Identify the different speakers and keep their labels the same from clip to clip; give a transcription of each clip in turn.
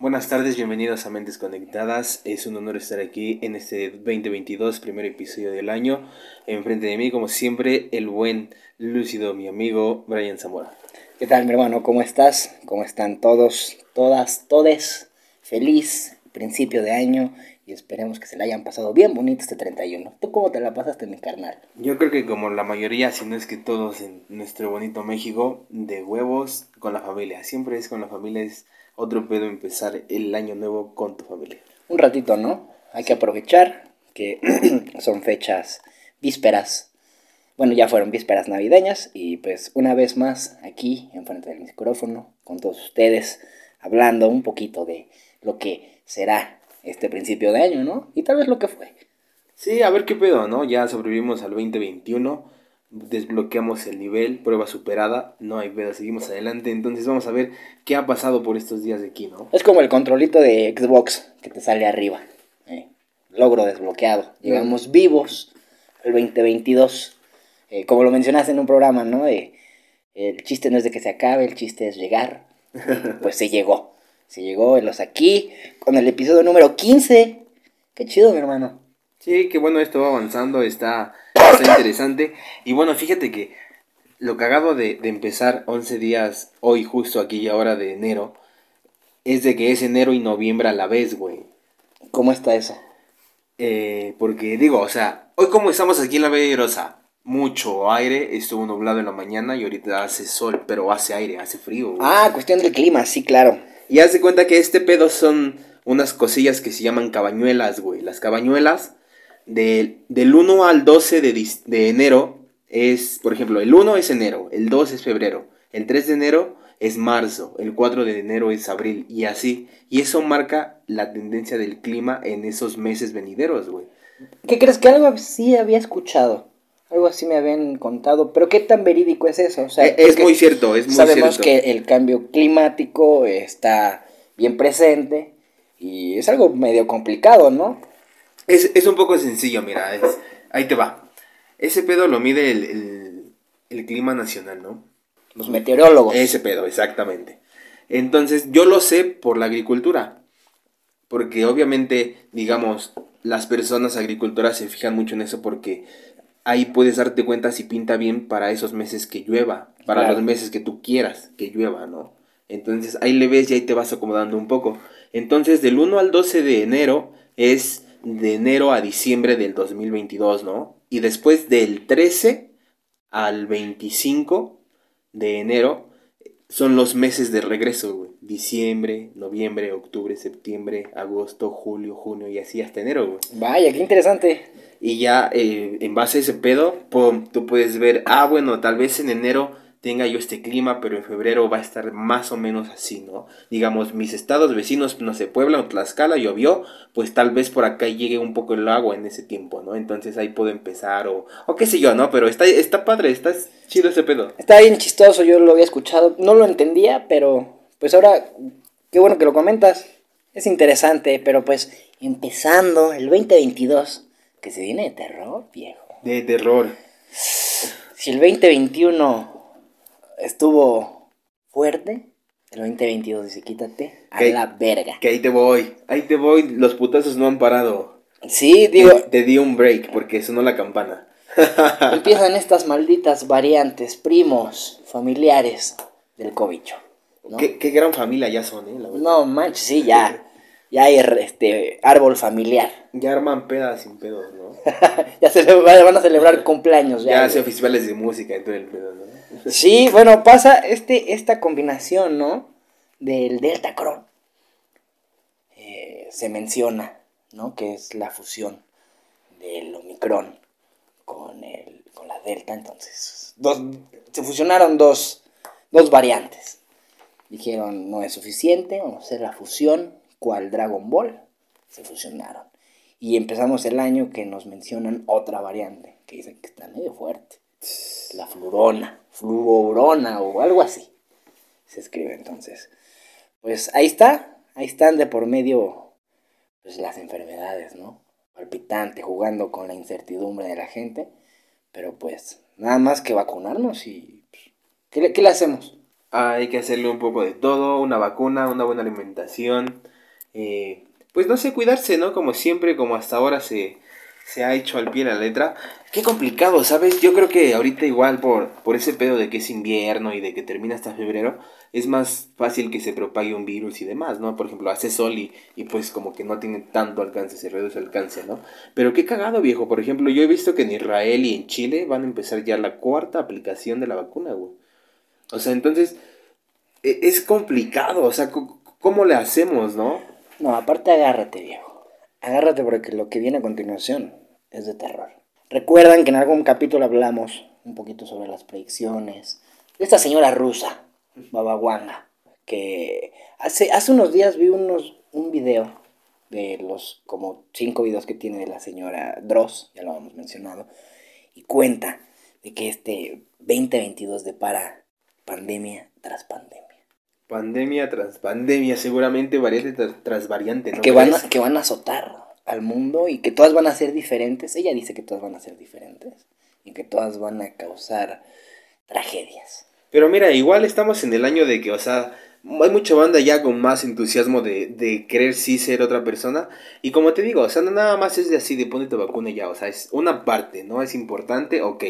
Speaker 1: Buenas tardes, bienvenidos a Mentes Conectadas. Es un honor estar aquí en este 2022, primer episodio del año. Enfrente de mí, como siempre, el buen lúcido, mi amigo Brian Zamora.
Speaker 2: ¿Qué tal, mi hermano? ¿Cómo estás? ¿Cómo están todos, todas, todes? Feliz principio de año y esperemos que se le hayan pasado bien bonito este 31. ¿Tú cómo te la pasaste, mi carnal?
Speaker 1: Yo creo que como la mayoría, si no es que todos en nuestro bonito México, de huevos con la familia. Siempre es con la familia, es otro pedo empezar el año nuevo con tu familia.
Speaker 2: Un ratito, ¿no? Hay que aprovechar que son fechas vísperas. Bueno, ya fueron vísperas navideñas y pues una vez más aquí enfrente del micrófono con todos ustedes hablando un poquito de lo que será este principio de año, ¿no? Y tal vez lo que fue.
Speaker 1: Sí, a ver qué pedo, ¿no? Ya sobrevivimos al 2021 desbloqueamos el nivel, prueba superada, no hay pedo, seguimos adelante. Entonces vamos a ver qué ha pasado por estos días de aquí, ¿no?
Speaker 2: Es como el controlito de Xbox que te sale arriba. ¿eh? Logro desbloqueado. Llegamos vivos el 2022. Eh, como lo mencionaste en un programa, ¿no? el chiste no es de que se acabe, el chiste es llegar. pues se llegó. Se llegó los aquí con el episodio número 15. Qué chido, mi hermano.
Speaker 1: Sí, qué bueno, esto va avanzando, está está interesante. Y bueno, fíjate que lo cagado de, de empezar 11 días hoy, justo aquí y ahora de enero, es de que es enero y noviembre a la vez, güey.
Speaker 2: ¿Cómo está eso?
Speaker 1: Eh, porque digo, o sea, hoy como estamos aquí en la Bella Rosa, mucho aire, estuvo nublado en la mañana y ahorita hace sol, pero hace aire, hace frío.
Speaker 2: Ah, cuestión del clima, sí, claro.
Speaker 1: Y haz de cuenta que este pedo son unas cosillas que se llaman cabañuelas, güey. Las cabañuelas del 1 al 12 de, enero es, por ejemplo, el 1 es enero, el 2 es febrero, el 3 de enero es marzo, el 4 de enero es abril y así. Y eso marca la tendencia del clima en esos meses venideros, güey.
Speaker 2: ¿Qué crees que algo así había escuchado? Algo así me habían contado, pero ¿qué tan verídico es eso?
Speaker 1: E, es muy cierto, es muy
Speaker 2: sabemos cierto. que el cambio climático está bien presente y es algo medio complicado, ¿no?
Speaker 1: Es, un poco sencillo, mira, ahí te va. Ese pedo lo mide el, clima nacional, ¿no?
Speaker 2: Los meteorólogos.
Speaker 1: Ese pedo, exactamente. Entonces, yo lo sé por la agricultura. Porque obviamente, digamos, las personas agricultoras se fijan mucho en eso porque ahí puedes darte cuenta si pinta bien para esos meses que llueva, para los meses que tú quieras que llueva, ¿no? Entonces ahí le ves y ahí te vas acomodando un poco. Entonces del 1 al 12 de enero es de enero a diciembre del 2022, ¿no? Y después del 13 al 25 de enero son los meses de regreso, güey. Diciembre, noviembre, octubre, septiembre, agosto, julio, junio y así hasta enero, güey.
Speaker 2: Vaya, qué interesante.
Speaker 1: Y ya eh, en base a ese pedo, pum, tú puedes ver, ah, bueno, tal vez en enero tenga yo este clima, pero en febrero va a estar más o menos así, ¿no? Digamos, mis estados vecinos, no sé, Puebla o Tlaxcala llovió, pues tal vez por acá llegue un poco el agua en ese tiempo, ¿no? Entonces ahí puedo empezar o, o qué sé yo, ¿no? Pero está, está padre, está chido ese pedo.
Speaker 2: Está bien chistoso, yo lo había escuchado, no lo entendía, pero pues ahora, qué bueno que lo comentas, es interesante, pero pues empezando el 2022, que se viene de terror, viejo.
Speaker 1: De terror.
Speaker 2: Si el 2021 estuvo fuerte. El 2022 dice, quítate a la verga.
Speaker 1: Que ahí te voy, ahí te voy, los putazos no han parado.
Speaker 2: Sí, digo.
Speaker 1: Te, di un break porque sonó la campana.
Speaker 2: Empiezan estas malditas variantes, primos, familiares del cobicho.
Speaker 1: ¿Qué, qué, gran familia ya son, ¿eh?
Speaker 2: no manches, sí, ya. Ya hay este árbol familiar.
Speaker 1: Ya arman pedas sin pedos, ¿no?
Speaker 2: ya se van a celebrar cumpleaños.
Speaker 1: Ya, ya hacen festivales de música y todo el pedo, ¿no?
Speaker 2: Sí, bueno, pasa este, esta combinación, ¿no? Del Delta Cron. Eh, se menciona, ¿no? Que es la fusión del Omicron con, el, con la Delta. Entonces, dos, se fusionaron dos, dos variantes. Dijeron, no es suficiente, vamos a hacer la fusión, cual Dragon Ball. Se fusionaron. Y empezamos el año que nos mencionan otra variante, que dicen que está medio fuerte. La flurona fluorona o algo así. Se escribe entonces. Pues ahí está, ahí están de por medio pues las enfermedades, ¿no? Palpitante, jugando con la incertidumbre de la gente, pero pues nada más que vacunarnos y pues, ¿qué, le, ¿qué le hacemos?
Speaker 1: Hay que hacerle un poco de todo, una vacuna, una buena alimentación. Eh, pues no sé, cuidarse, ¿no? Como siempre, como hasta ahora se, se ha hecho al pie la letra. Qué complicado, ¿sabes? Yo creo que ahorita igual por, por ese pedo de que es invierno y de que termina hasta febrero, es más fácil que se propague un virus y demás, ¿no? Por ejemplo, hace sol y, y pues como que no tiene tanto alcance, se reduce el alcance, ¿no? Pero qué cagado, viejo. Por ejemplo, yo he visto que en Israel y en Chile van a empezar ya la cuarta aplicación de la vacuna, güey. O sea, entonces, e, es complicado, o sea, ¿cómo le hacemos, no?
Speaker 2: No, aparte agárrate, viejo. Agárrate porque lo que viene a continuación es de terror. Recuerdan que en algún capítulo hablamos un poquito sobre las predicciones de esta señora rusa, Baba Wanga, que hace, hace unos días vi unos, un video de los como cinco videos que tiene de la señora Dross, ya lo hemos mencionado, y cuenta de que este 2022 depara pandemia tras pandemia.
Speaker 1: Pandemia tras pandemia, seguramente variante tras, variante, ¿no?
Speaker 2: Que van, a, que van a azotar al mundo y que todas van a ser diferentes. Ella dice que todas van a ser diferentes y que todas van a causar tragedias.
Speaker 1: Pero mira, igual estamos en el año de que, o sea, hay mucha banda ya con más entusiasmo de, de querer sí ser otra persona. Y como te digo, o sea, no nada más es de así, de ponerte vacuna y ya, o sea, es una parte, ¿no? Es importante, ok,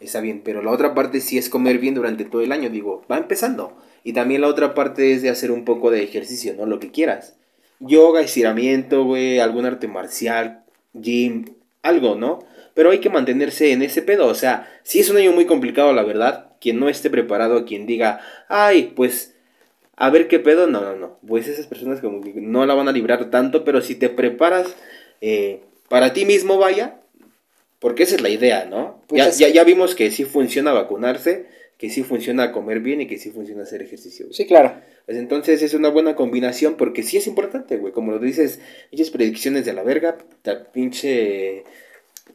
Speaker 1: está bien. Pero la otra parte sí es comer bien durante todo el año, digo, va empezando. Y también la otra parte es de hacer un poco de ejercicio, ¿no? Lo que quieras yoga, estiramiento, güey, algún arte marcial, gym, algo, ¿no? Pero hay que mantenerse en ese pedo, o sea, si es un año muy complicado, la verdad, quien no esté preparado, quien diga, ay, pues, a ver qué pedo, no, no, no, pues esas personas como que no la van a librar tanto, pero si te preparas eh, para ti mismo, vaya, porque esa es la idea, ¿no? Pues ya, ya, ya vimos que sí funciona vacunarse, que sí funciona comer bien y que sí funciona hacer ejercicio.
Speaker 2: Sí, claro.
Speaker 1: Pues entonces es una buena combinación porque sí es importante, güey. Como lo dices, muchas predicciones de la verga, la pinche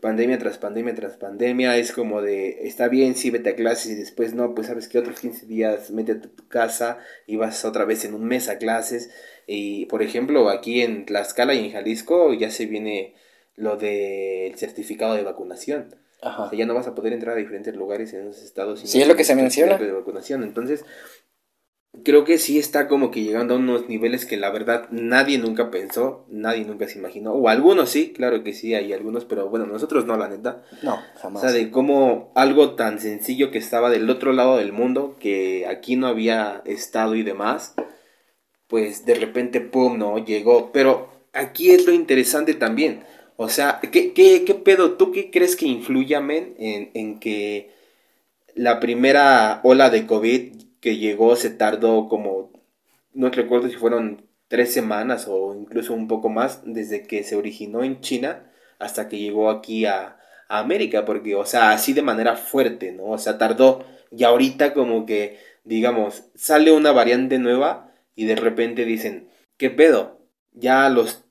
Speaker 1: pandemia tras pandemia tras pandemia, es como de, está bien, sí, vete a clases y después no, pues sabes que otros 15 días mete a tu casa y vas otra vez en un mes a clases. Y por ejemplo, aquí en Tlaxcala y en Jalisco ya se viene lo del certificado de vacunación. O sea, ya no vas a poder entrar a diferentes lugares en esos estados.
Speaker 2: Sí, es lo que se menciona.
Speaker 1: De vacunación. Entonces, creo que sí está como que llegando a unos niveles que la verdad nadie nunca pensó, nadie nunca se imaginó. O algunos sí, claro que sí, hay algunos, pero bueno, nosotros no, la neta.
Speaker 2: No, jamás.
Speaker 1: O sea, de cómo algo tan sencillo que estaba del otro lado del mundo, que aquí no había estado y demás, pues de repente, ¡pum!, no, llegó. Pero aquí es lo interesante también o sea, ¿qué, qué, qué pedo? ¿Tú qué crees que influya, men, en, en que la primera ola de COVID que llegó se tardó como, no recuerdo si fueron tres semanas o incluso un poco más desde que se originó en China hasta que llegó aquí a, a América, porque, o sea, así de manera fuerte, ¿no? O sea, tardó y ahorita como que, digamos, sale una variante nueva y de repente dicen, ¿qué pedo? Ya los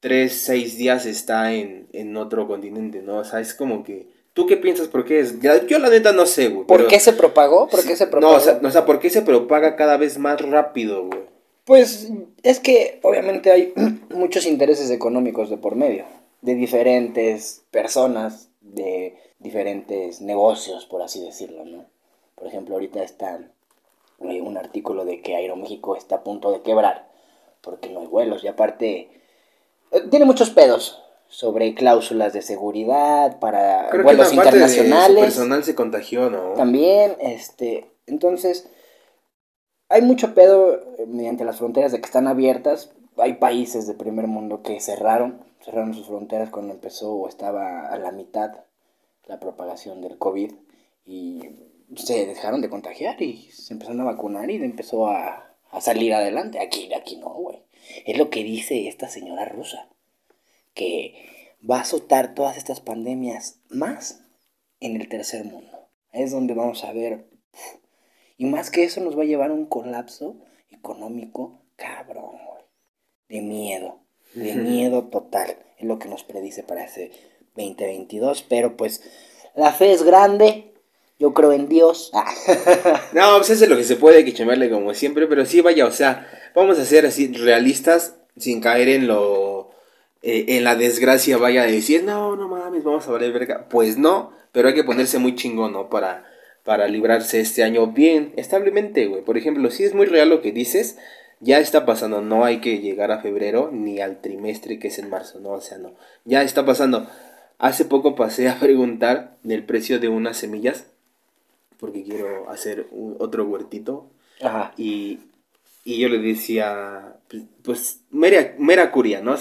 Speaker 1: tres, seis días está en, en otro continente, ¿no? O sea, es como que... ¿Tú qué piensas por qué es? yo la neta no sé, güey.
Speaker 2: ¿Por qué se propagó? ¿Por qué se propagó?
Speaker 1: No, o sea, o sea, ¿por qué se propaga cada vez más rápido, güey?
Speaker 2: Pues es que obviamente hay muchos intereses económicos de por medio, de diferentes personas, de diferentes negocios, por así decirlo, ¿no? Por ejemplo, ahorita está eh, un artículo de que Aeroméxico está a punto de quebrar porque no hay vuelos y aparte tiene muchos pedos sobre cláusulas de seguridad para vuelos internacionales.
Speaker 1: personal se contagió, ¿no?
Speaker 2: También, este, entonces, hay mucho pedo eh, mediante las fronteras de que están abiertas. Hay países de primer mundo que cerraron, cerraron sus fronteras cuando empezó o estaba a la mitad la propagación del COVID y se dejaron de contagiar y se empezaron a vacunar y empezó a, a salir adelante. Aquí, aquí no, güey. Es lo que dice esta señora rusa, que va a azotar todas estas pandemias más en el tercer mundo. Es donde vamos a ver. Y más que eso nos va a llevar a un colapso económico cabrón, De miedo. De miedo total. Es lo que nos predice para ese 2022. Pero pues la fe es grande. Yo creo en Dios.
Speaker 1: no, pues eso es lo que se puede, que chamarle como siempre. Pero sí, vaya, o sea, vamos a ser así realistas sin caer en lo eh, en la desgracia vaya a decir, no, no mames, vamos a valer verga. Pues no, pero hay que ponerse muy chingón, ¿no? Para, para librarse este año bien, establemente, güey. Por ejemplo, si es muy real lo que dices, ya está pasando, no hay que llegar a febrero ni al trimestre que es en marzo, no, o sea, no, ya está pasando. Hace poco pasé a preguntar del precio de unas semillas, porque quiero hacer otro huertito. Ajá. Y, y yo le decía, pues, pues mera, mera curia, ¿no?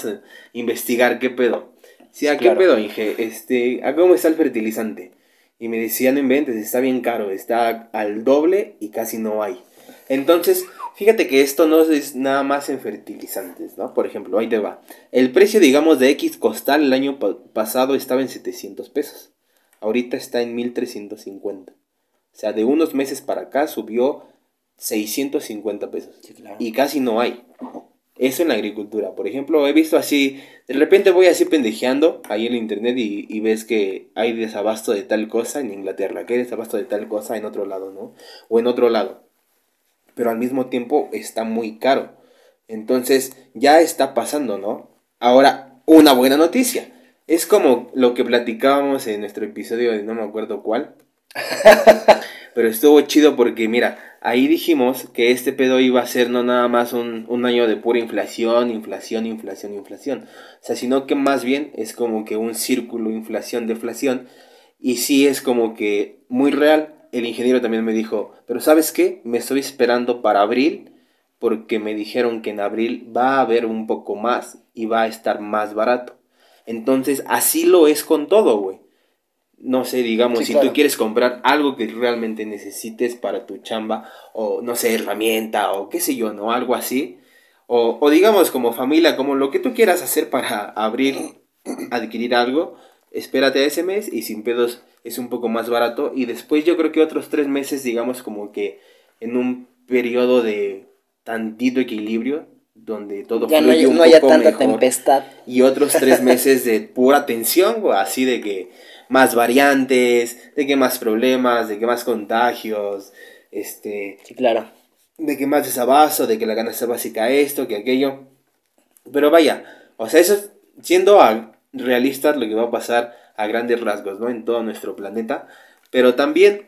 Speaker 1: investigar qué pedo. Sí, ¿a qué pedo? dije, este, ¿a cómo está el fertilizante? Y me decía, no inventes, está bien caro, está al doble y casi no hay. Entonces, fíjate que esto no es nada más en fertilizantes, ¿no? Por ejemplo, ahí te va. El precio, digamos, de X costal el año pasado estaba en 700 pesos. Ahorita está en 1350. O sea, de unos meses para acá subió 650 pesos. Y casi no hay. Eso en la agricultura. Por ejemplo, he visto así, de repente voy así pendejeando ahí en el internet y, ves que hay desabasto de tal cosa en Inglaterra, que hay desabasto de tal cosa en otro lado, ¿no? O en otro lado. Pero al mismo tiempo está muy caro. Entonces ya está pasando, ¿no? Ahora, una buena noticia. Es como lo que platicábamos en nuestro episodio de no me acuerdo cuál. Pero estuvo chido porque, mira, ahí dijimos que este pedo iba a ser no nada más un, año de pura inflación, inflación, inflación, inflación. O sea, sino que más bien es como que un círculo inflación, deflación. Y sí es como que muy real. El ingeniero también me dijo, pero ¿sabes qué? Me estoy esperando para abril porque me dijeron que en abril va a haber un poco más y va a estar más barato. Entonces, así lo es con todo, güey no sé, digamos, si tú quieres comprar algo que realmente necesites para tu chamba, o no sé, herramienta, o qué sé yo, ¿no? Algo así. O, o digamos, como familia, como lo que tú quieras hacer para abrir, adquirir algo, espérate a ese mes y sin pedos es un poco más barato. Y después yo creo que otros tres meses, digamos, como que en un periodo de tantito equilibrio, donde todo
Speaker 2: ya fluye no, un no haya tanta tempestad.
Speaker 1: Y otros tres meses de pura tensión, así de que más variantes, de que más problemas, de que más contagios, este...
Speaker 2: Sí, claro.
Speaker 1: De que más desabasto, de que la canasta básica esto, que aquello. Pero vaya, o sea, eso siendo realistas lo que va a pasar a grandes rasgos, ¿no? En todo nuestro planeta. Pero también,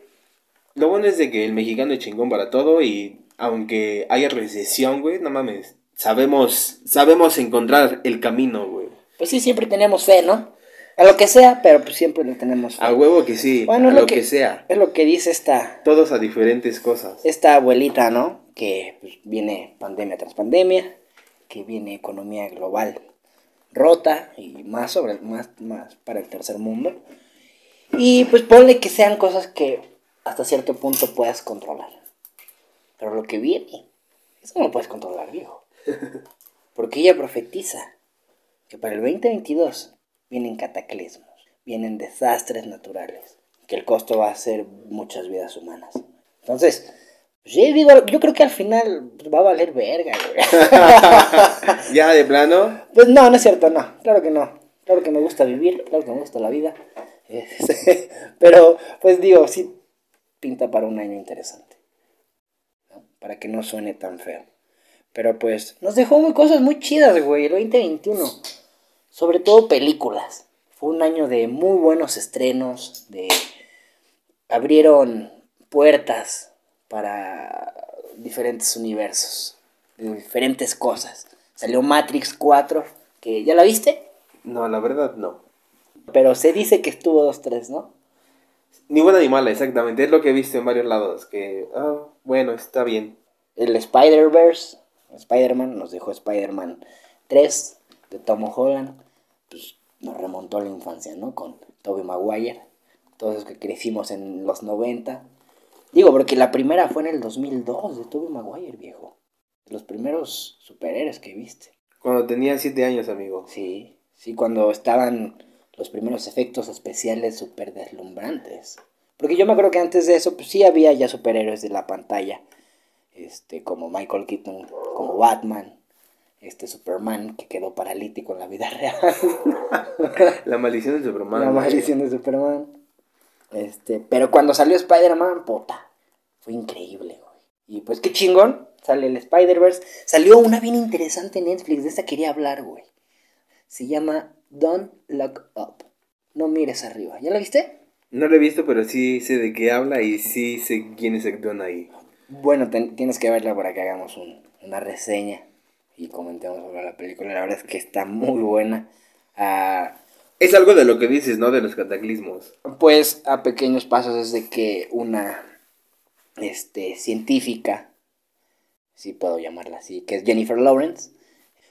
Speaker 1: lo bueno es de que el mexicano es chingón para todo y aunque haya recesión, güey, no mames, sabemos, sabemos encontrar el camino, güey.
Speaker 2: Pues sí, siempre tenemos fe, ¿no? A lo que sea, pero pues siempre le tenemos
Speaker 1: A huevo que sí, bueno, a lo que, sea.
Speaker 2: Es lo que dice esta...
Speaker 1: Todos a diferentes cosas.
Speaker 2: Esta abuelita, ¿no? Que pues, viene pandemia tras pandemia, que viene economía global rota y más, sobre, más, más para el tercer mundo. Y pues ponle que sean cosas que hasta cierto punto puedas controlar. Pero lo que viene, eso no lo puedes controlar, viejo. Porque ella profetiza que para el 2022 vienen cataclismos, vienen desastres naturales, que el costo va a ser muchas vidas humanas. Entonces, pues, yo, digo, yo creo que al final va a valer verga,
Speaker 1: ¿Ya de plano?
Speaker 2: Pues no, no es cierto, no, claro que no. Claro que me gusta vivir, claro que me gusta la vida. Este, pero, pues digo, sí pinta para un año interesante. Para que no suene tan feo. Pero pues, nos dejó muy cosas muy chidas, güey, el 2021 sobre todo películas. Fue un año de muy buenos estrenos, de abrieron puertas para diferentes universos, de diferentes cosas. Salió Matrix 4, que ¿ya la viste?
Speaker 1: No, la verdad no.
Speaker 2: Pero se dice que estuvo dos, tres, ¿no?
Speaker 1: Ni buena ni mala, exactamente. Es lo que he visto en varios lados. Que, ah, bueno, está bien.
Speaker 2: El Spider-Verse, Spider-Man, nos dejó Spider-Man 3 de Tom Holland, pues nos remontó a la infancia, ¿no? Con Tobey Maguire, todos los que crecimos en los 90. Digo, porque la primera fue en el 2002 de Tobey Maguire, viejo. Los primeros superhéroes que viste.
Speaker 1: Cuando tenía 7 años, amigo.
Speaker 2: Sí, sí, cuando estaban los primeros efectos especiales súper deslumbrantes. Porque yo me acuerdo que antes de eso, pues sí había ya superhéroes de la pantalla. Este, como Michael Keaton, como Batman, este Superman que quedó paralítico en la vida real.
Speaker 1: la maldición de Superman.
Speaker 2: La maldición de Superman. Este, pero cuando salió Spider-Man, puta, fue increíble, güey. Y pues qué chingón, sale el Spider-Verse. Salió una bien interesante en Netflix, de esa quería hablar, güey. Se llama Don't Look Up. No mires arriba. ¿Ya la viste?
Speaker 1: No lo he visto, pero sí sé de qué habla y sí sé quiénes actúan ahí.
Speaker 2: Bueno, ten- tienes que verla para que hagamos un- una reseña y comentemos sobre la película. La verdad es que está muy buena. Ah,
Speaker 1: Es algo de lo que dices, ¿no? De los cataclismos.
Speaker 2: pues a pequeños pasos es de que una este, científica, si puedo llamarla así, que es Jennifer Lawrence,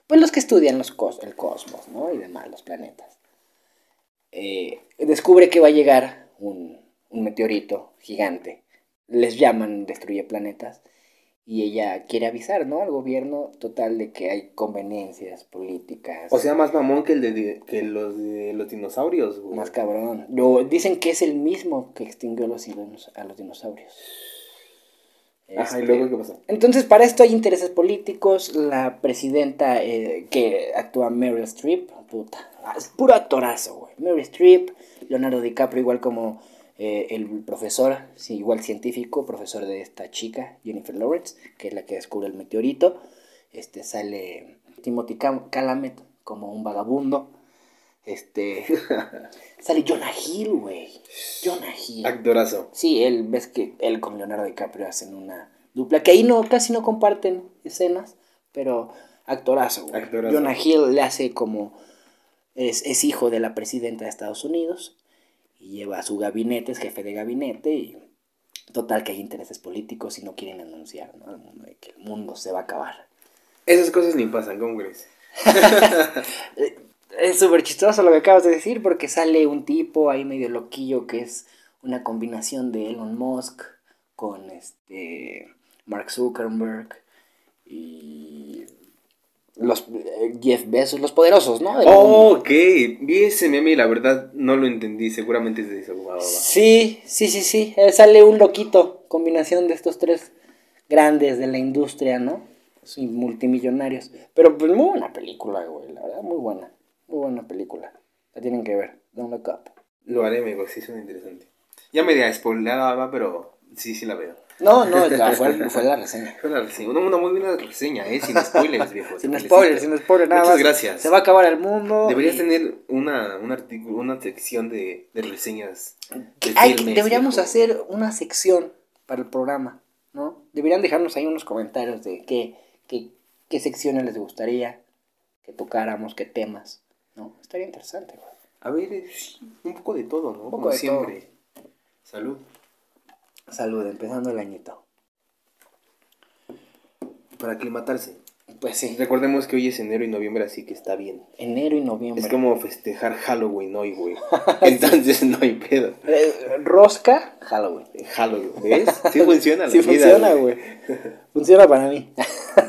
Speaker 2: pues los que estudian los cos- el cosmos, ¿no? Y demás, los planetas. eh, descubre que va a llegar un, un meteorito gigante. Les llaman destruye planetas. Y ella quiere avisar, ¿no? Al gobierno total de que hay conveniencias políticas.
Speaker 1: O sea, más mamón que, el de, que los de los dinosaurios, güey.
Speaker 2: Más cabrón. Lo, dicen que es el mismo que extinguió los a los dinosaurios.
Speaker 1: Ajá, ¿y luego qué pasó?
Speaker 2: Entonces, para esto hay intereses políticos. La presidenta eh, que actúa Meryl Streep, puta, es puro actorazo, güey. Meryl Streep, Leonardo DiCaprio, igual como eh, el profesor, sí, igual científico, profesor de esta chica, Jennifer Lawrence, que es la que descubre el meteorito. Este sale Timothy Chalamet como un vagabundo. Este sale Jonah Hill, güey. Jonah Hill.
Speaker 1: Actorazo.
Speaker 2: Sí, él, ves que él con Leonardo DiCaprio hacen una dupla, que ahí no, casi no comparten escenas, pero actorazo, güey.
Speaker 1: Actorazo.
Speaker 2: Jonah Hill le hace como, es, es hijo de la presidenta de Estados Unidos, y lleva a su gabinete, es jefe de gabinete, y total que hay intereses políticos y no quieren anunciar, ¿no? Al mundo de que el mundo se va a acabar.
Speaker 1: Esas cosas ni pasan, ¿cómo crees?
Speaker 2: Es súper chistoso lo que acabas de decir porque sale un tipo ahí medio loquillo que es una combinación de Elon Musk con este Mark Zuckerberg y los eh, Jeff Bezos, los poderosos, ¿no?
Speaker 1: Oh, ok. Vi ese meme y la verdad no lo entendí. Seguramente va, va.
Speaker 2: Sí, sí, sí, sí. Eh, sale un loquito, combinación de estos tres grandes de la industria, ¿no? Sí, multimillonarios. Pero pues muy buena película, güey, la verdad, muy buena. Muy buena película. La tienen que ver. Don't look up.
Speaker 1: Lo haré, amigo. Sí, suena interesante. Ya media spoileada, va, pero sí, sí la veo.
Speaker 2: No, no, ya fue, fue la reseña.
Speaker 1: Fue la reseña. Una, una muy buena reseña, ¿eh? Sin spoilers, viejo.
Speaker 2: Sin spoilers, sin spoilers, nada
Speaker 1: Muchas
Speaker 2: más.
Speaker 1: gracias.
Speaker 2: Se va a acabar el mundo.
Speaker 1: Deberías
Speaker 2: y-
Speaker 1: tener una, un artículo, una sección de, de reseñas de filmes,
Speaker 2: deberíamos
Speaker 1: viejo.
Speaker 2: hacer una sección para el programa, ¿no? Deberían dejarnos ahí unos comentarios de qué, qué, qué secciones les gustaría que tocáramos, qué temas, ¿no? Estaría interesante, güey.
Speaker 1: A ver, un poco de todo, ¿no?
Speaker 2: poco
Speaker 1: Como
Speaker 2: de
Speaker 1: siempre. Salud.
Speaker 2: Salud, empezando el añito.
Speaker 1: Para aclimatarse.
Speaker 2: Pues sí,
Speaker 1: Recordemos que hoy es enero y noviembre, así que está bien.
Speaker 2: enero y noviembre.
Speaker 1: Es como festejar Halloween hoy, güey. Entonces no hay pedo.
Speaker 2: Eh, rosca, Halloween.
Speaker 1: Halloween, ¿ves? Sí funciona la
Speaker 2: Sí
Speaker 1: vida,
Speaker 2: funciona, güey. Funciona para mí.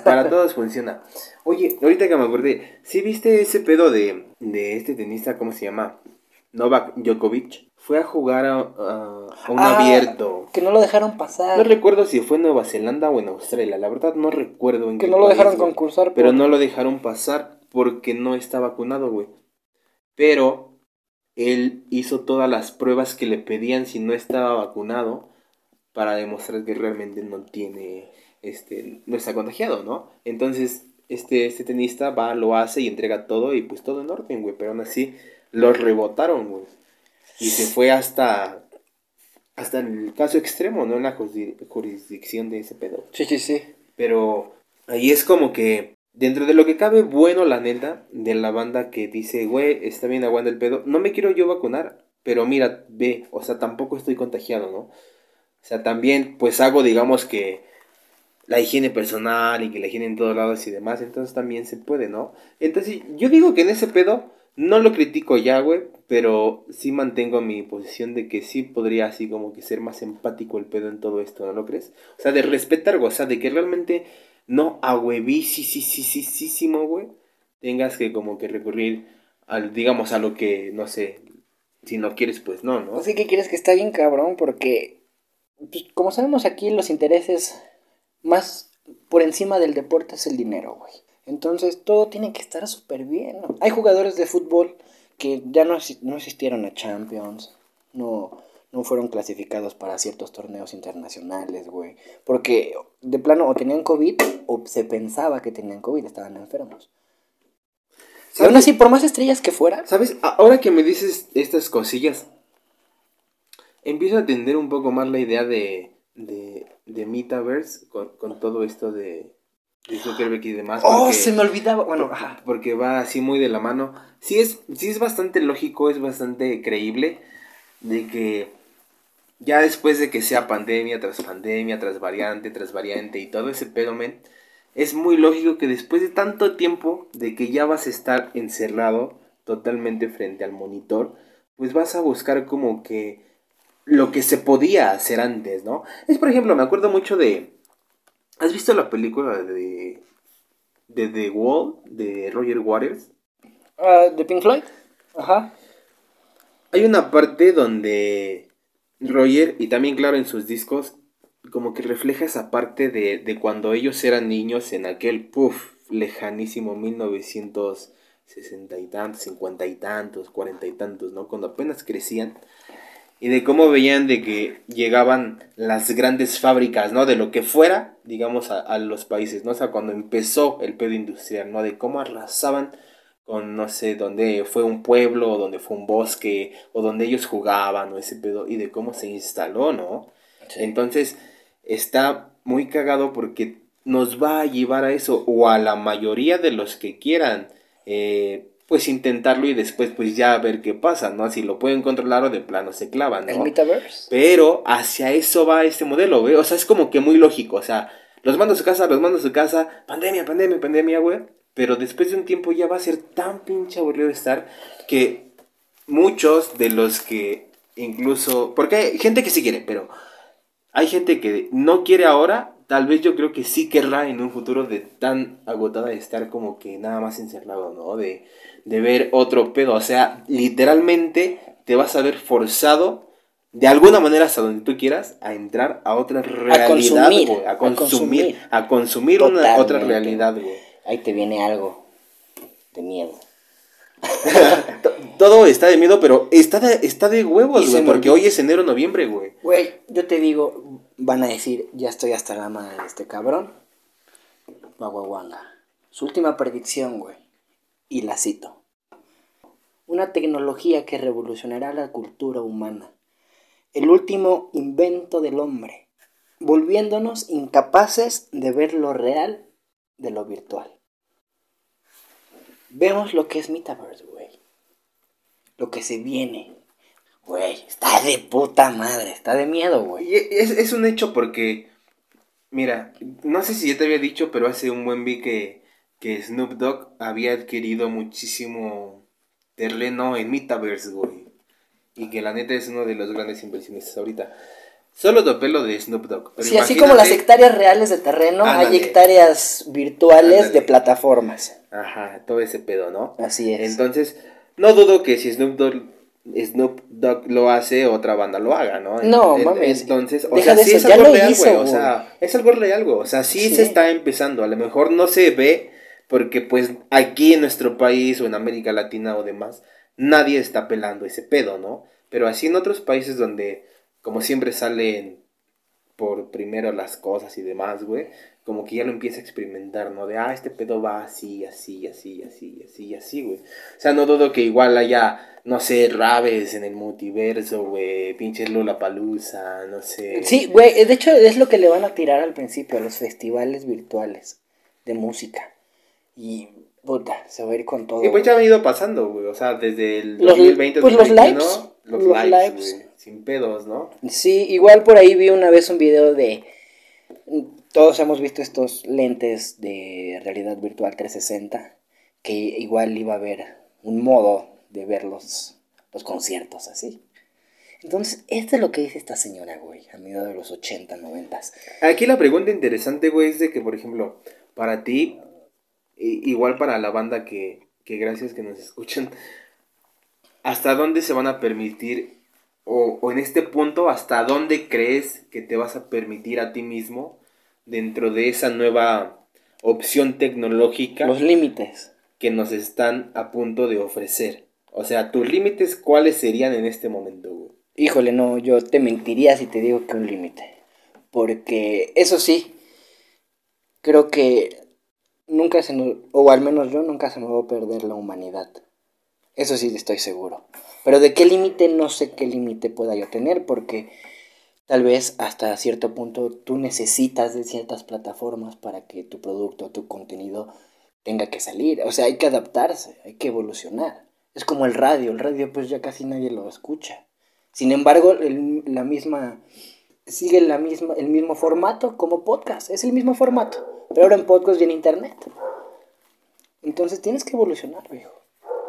Speaker 1: Para todos funciona. Oye, ahorita que me acordé, ¿sí viste ese pedo de, de este tenista, ¿cómo se llama? Novak Djokovic. Fue a jugar a, a- a un
Speaker 2: Ah,
Speaker 1: abierto.
Speaker 2: Que no lo dejaron pasar.
Speaker 1: No recuerdo si fue en Nueva Zelanda o en Australia. La verdad no recuerdo en
Speaker 2: que
Speaker 1: qué
Speaker 2: no lo dejaron concursar.
Speaker 1: Pero
Speaker 2: por-
Speaker 1: no lo dejaron pasar porque no está vacunado, güey. Pero él hizo todas las pruebas que le pedían si no estaba vacunado para demostrar que realmente no tiene, este, no está contagiado, ¿no? Entonces, este, este tenista va, lo hace y entrega todo y pues todo en orden, güey. Pero aún así lo rebotaron, güey. Y se fue hasta, hasta el caso extremo, ¿no? En la jurisdi- jurisdicción de ese pedo.
Speaker 2: Sí, sí, sí.
Speaker 1: Pero ahí es como que, dentro de lo que cabe, bueno, la neta, de la banda que dice, güey, está bien, aguanta el pedo. No me quiero yo vacunar, pero mira, ve, o sea, tampoco estoy contagiado, ¿no? O sea, también, pues hago, digamos que la higiene personal y que la higiene en todos lados y demás, entonces también se puede, ¿no? Entonces, yo digo que en ese pedo, no lo critico ya, güey, pero sí mantengo mi posición de que sí podría así como que ser más empático el pedo en todo esto, ¿no lo crees? O sea, de respetar, güey, o sea, de que realmente no a huevísimo, güey, tengas que como que recurrir al, digamos, a lo que, no sé, si no quieres, pues no, ¿no?
Speaker 2: Así que quieres que está bien cabrón porque, pues, como sabemos aquí, los intereses más por encima del deporte es el dinero, güey. Entonces todo tiene que estar súper bien. ¿no? Hay jugadores de fútbol que ya no, no asistieron a Champions, no, no fueron clasificados para ciertos torneos internacionales, güey. Porque de plano o tenían COVID o se pensaba que tenían COVID, estaban enfermos. Y aún así, por más estrellas que fueran,
Speaker 1: ¿Sabes? Ahora que me dices estas cosillas, empiezo a entender un poco más la idea de, de, de Metaverse con, con todo esto de Zuckerberg y demás.
Speaker 2: Oh,
Speaker 1: porque-
Speaker 2: se me olvidaba. Bueno, ajá.
Speaker 1: porque va así muy de la mano. Sí es, sí es bastante lógico, es bastante creíble de que ya después de que sea pandemia tras pandemia, tras variante, tras variante y todo ese pedo, men, es muy lógico que después de tanto tiempo de que ya vas a estar encerrado totalmente frente al monitor, pues vas a buscar como que lo que se podía hacer antes, ¿no? Es por ejemplo, me acuerdo mucho de... ¿Has visto la película de... de The Wall de Roger Waters?
Speaker 2: Ah, ¿De Pink Floyd? Ajá.
Speaker 1: Hay una parte donde Roger, y también claro en sus discos, como que refleja esa parte de, de cuando ellos eran niños en aquel, puff, lejanísimo 1960 y tantos, 50 y tantos, 40 y tantos, ¿no? Cuando apenas crecían. Y de cómo veían de que llegaban las grandes fábricas, ¿no? De lo que fuera, digamos, a, a los países, ¿no? O sea, cuando empezó el pedo industrial, ¿no? De cómo arrasaban con, no sé, donde fue un pueblo, o donde fue un bosque, o donde ellos jugaban, o ese pedo, y de cómo se instaló, ¿no? Entonces, está muy cagado porque nos va a llevar a eso, o a la mayoría de los que quieran, eh, pues intentarlo y después pues ya ver qué pasa, ¿no? Si lo pueden controlar o de plano se clavan,
Speaker 2: ¿El
Speaker 1: ¿no?
Speaker 2: Metaverse?
Speaker 1: Pero hacia eso va este modelo, güey. O sea, es como que muy lógico. O sea, los mando a su casa, los mando a su casa. Pandemia, pandemia, pandemia, güey. Pero después de un tiempo ya va a ser tan pinche aburrido estar que muchos de los que incluso... Porque hay gente que sí quiere, pero hay gente que no quiere ahora. Tal vez yo creo que sí querrá en un futuro de tan agotada de estar como que nada más encerrado, ¿no? De, de ver otro pedo. O sea, literalmente te vas a ver forzado de alguna manera hasta donde tú quieras a entrar a otra realidad,
Speaker 2: consumir,
Speaker 1: a
Speaker 2: a
Speaker 1: consumir, a consumir una otra realidad, güey.
Speaker 2: Ahí te viene algo de miedo.
Speaker 1: To- Todo está de miedo, pero está de, está de huevos, güey, porque hoy es enero, noviembre, güey.
Speaker 2: Güey, yo te digo, van a decir, ya estoy hasta la madre de este cabrón. Guaguaguanga. Su última predicción, güey. Y la cito. Una tecnología que revolucionará la cultura humana. El último invento del hombre. Volviéndonos incapaces de ver lo real de lo virtual. Vemos lo que es Metaverse, güey. Lo que se viene. Güey, está de puta madre, está de miedo, güey.
Speaker 1: Es, es un hecho porque, mira, no sé si ya te había dicho, pero hace un buen vi que, que Snoop Dogg había adquirido muchísimo terreno en Metaverse, güey. Y que la neta es uno de los grandes inversionistas ahorita. Solo topé lo de Snoop Dogg. pero
Speaker 2: Sí, así como las hectáreas reales de terreno, hay hectáreas virtuales
Speaker 1: Ándale.
Speaker 2: de plataformas.
Speaker 1: Ajá, todo ese pedo, ¿no?
Speaker 2: Así es.
Speaker 1: Entonces, no dudo que si Snoop Dogg, Snoop Dogg lo hace, otra banda lo haga, ¿no?
Speaker 2: No,
Speaker 1: En-
Speaker 2: mames.
Speaker 1: Entonces, o
Speaker 2: Deja
Speaker 1: sea,
Speaker 2: de
Speaker 1: sí
Speaker 2: eso,
Speaker 1: es
Speaker 2: ya
Speaker 1: algo
Speaker 2: lo
Speaker 1: real,
Speaker 2: hizo,
Speaker 1: güey. O sea, es algo real, güey. O sea, sí,
Speaker 2: Sí.
Speaker 1: se está empezando. A lo mejor no se ve porque, pues, aquí en nuestro país o en América Latina o demás, nadie está pelando ese pedo, ¿no? Pero así en otros países donde, como siempre, salen por primero las cosas y demás, güey, como que ya lo empieza a experimentar, ¿no? De, ah, este pedo va así, así, así, así, así, así, güey. O sea, no dudo que igual haya, no sé, raves en el multiverso, güey, pinches Lollapalooza, no sé.
Speaker 2: Sí, güey, de hecho es lo que le van a tirar al principio a los festivales virtuales de música. Y, puta, se va a ir con todo.
Speaker 1: Y pues ya han ido pasando, güey, o sea, desde el
Speaker 2: Los-
Speaker 1: 2020,
Speaker 2: pues los
Speaker 1: 2021,
Speaker 2: lives,
Speaker 1: los,
Speaker 2: los
Speaker 1: lives, sin pedos, ¿no?
Speaker 2: Sí, igual por ahí vi una vez un video de... Todos hemos visto estos lentes de realidad virtual 360, que igual iba a haber un modo de ver los, los conciertos así. Entonces, esto es lo que dice esta señora, güey, a mediados de los 80, 90.
Speaker 1: Aquí la pregunta interesante, güey, es de que, por ejemplo, para ti, igual para la banda que, que gracias que nos escuchan, ¿hasta dónde se van a permitir, o, o en este punto, hasta dónde crees que te vas a permitir a ti mismo dentro de esa nueva opción tecnológica
Speaker 2: Los límites.
Speaker 1: que nos están a punto de ofrecer? O sea, tus límites, ¿cuáles serían en este momento, güey?
Speaker 2: Híjole, no, yo te mentiría si te digo que un límite. Porque eso sí, creo que nunca se nos, o al menos yo nunca se me va a perder la humanidad. Eso sí estoy seguro. Pero de qué límite no sé qué límite pueda yo tener porque tal vez hasta cierto punto tú necesitas de ciertas plataformas para que tu producto, tu contenido tenga que salir. O sea, hay que adaptarse, hay que evolucionar. Es como el radio, el radio pues ya casi nadie lo escucha. Sin embargo, la misma sigue la el mismo formato como podcast, es el mismo formato, pero ahora en podcast y en internet. Entonces tienes que evolucionar, viejo.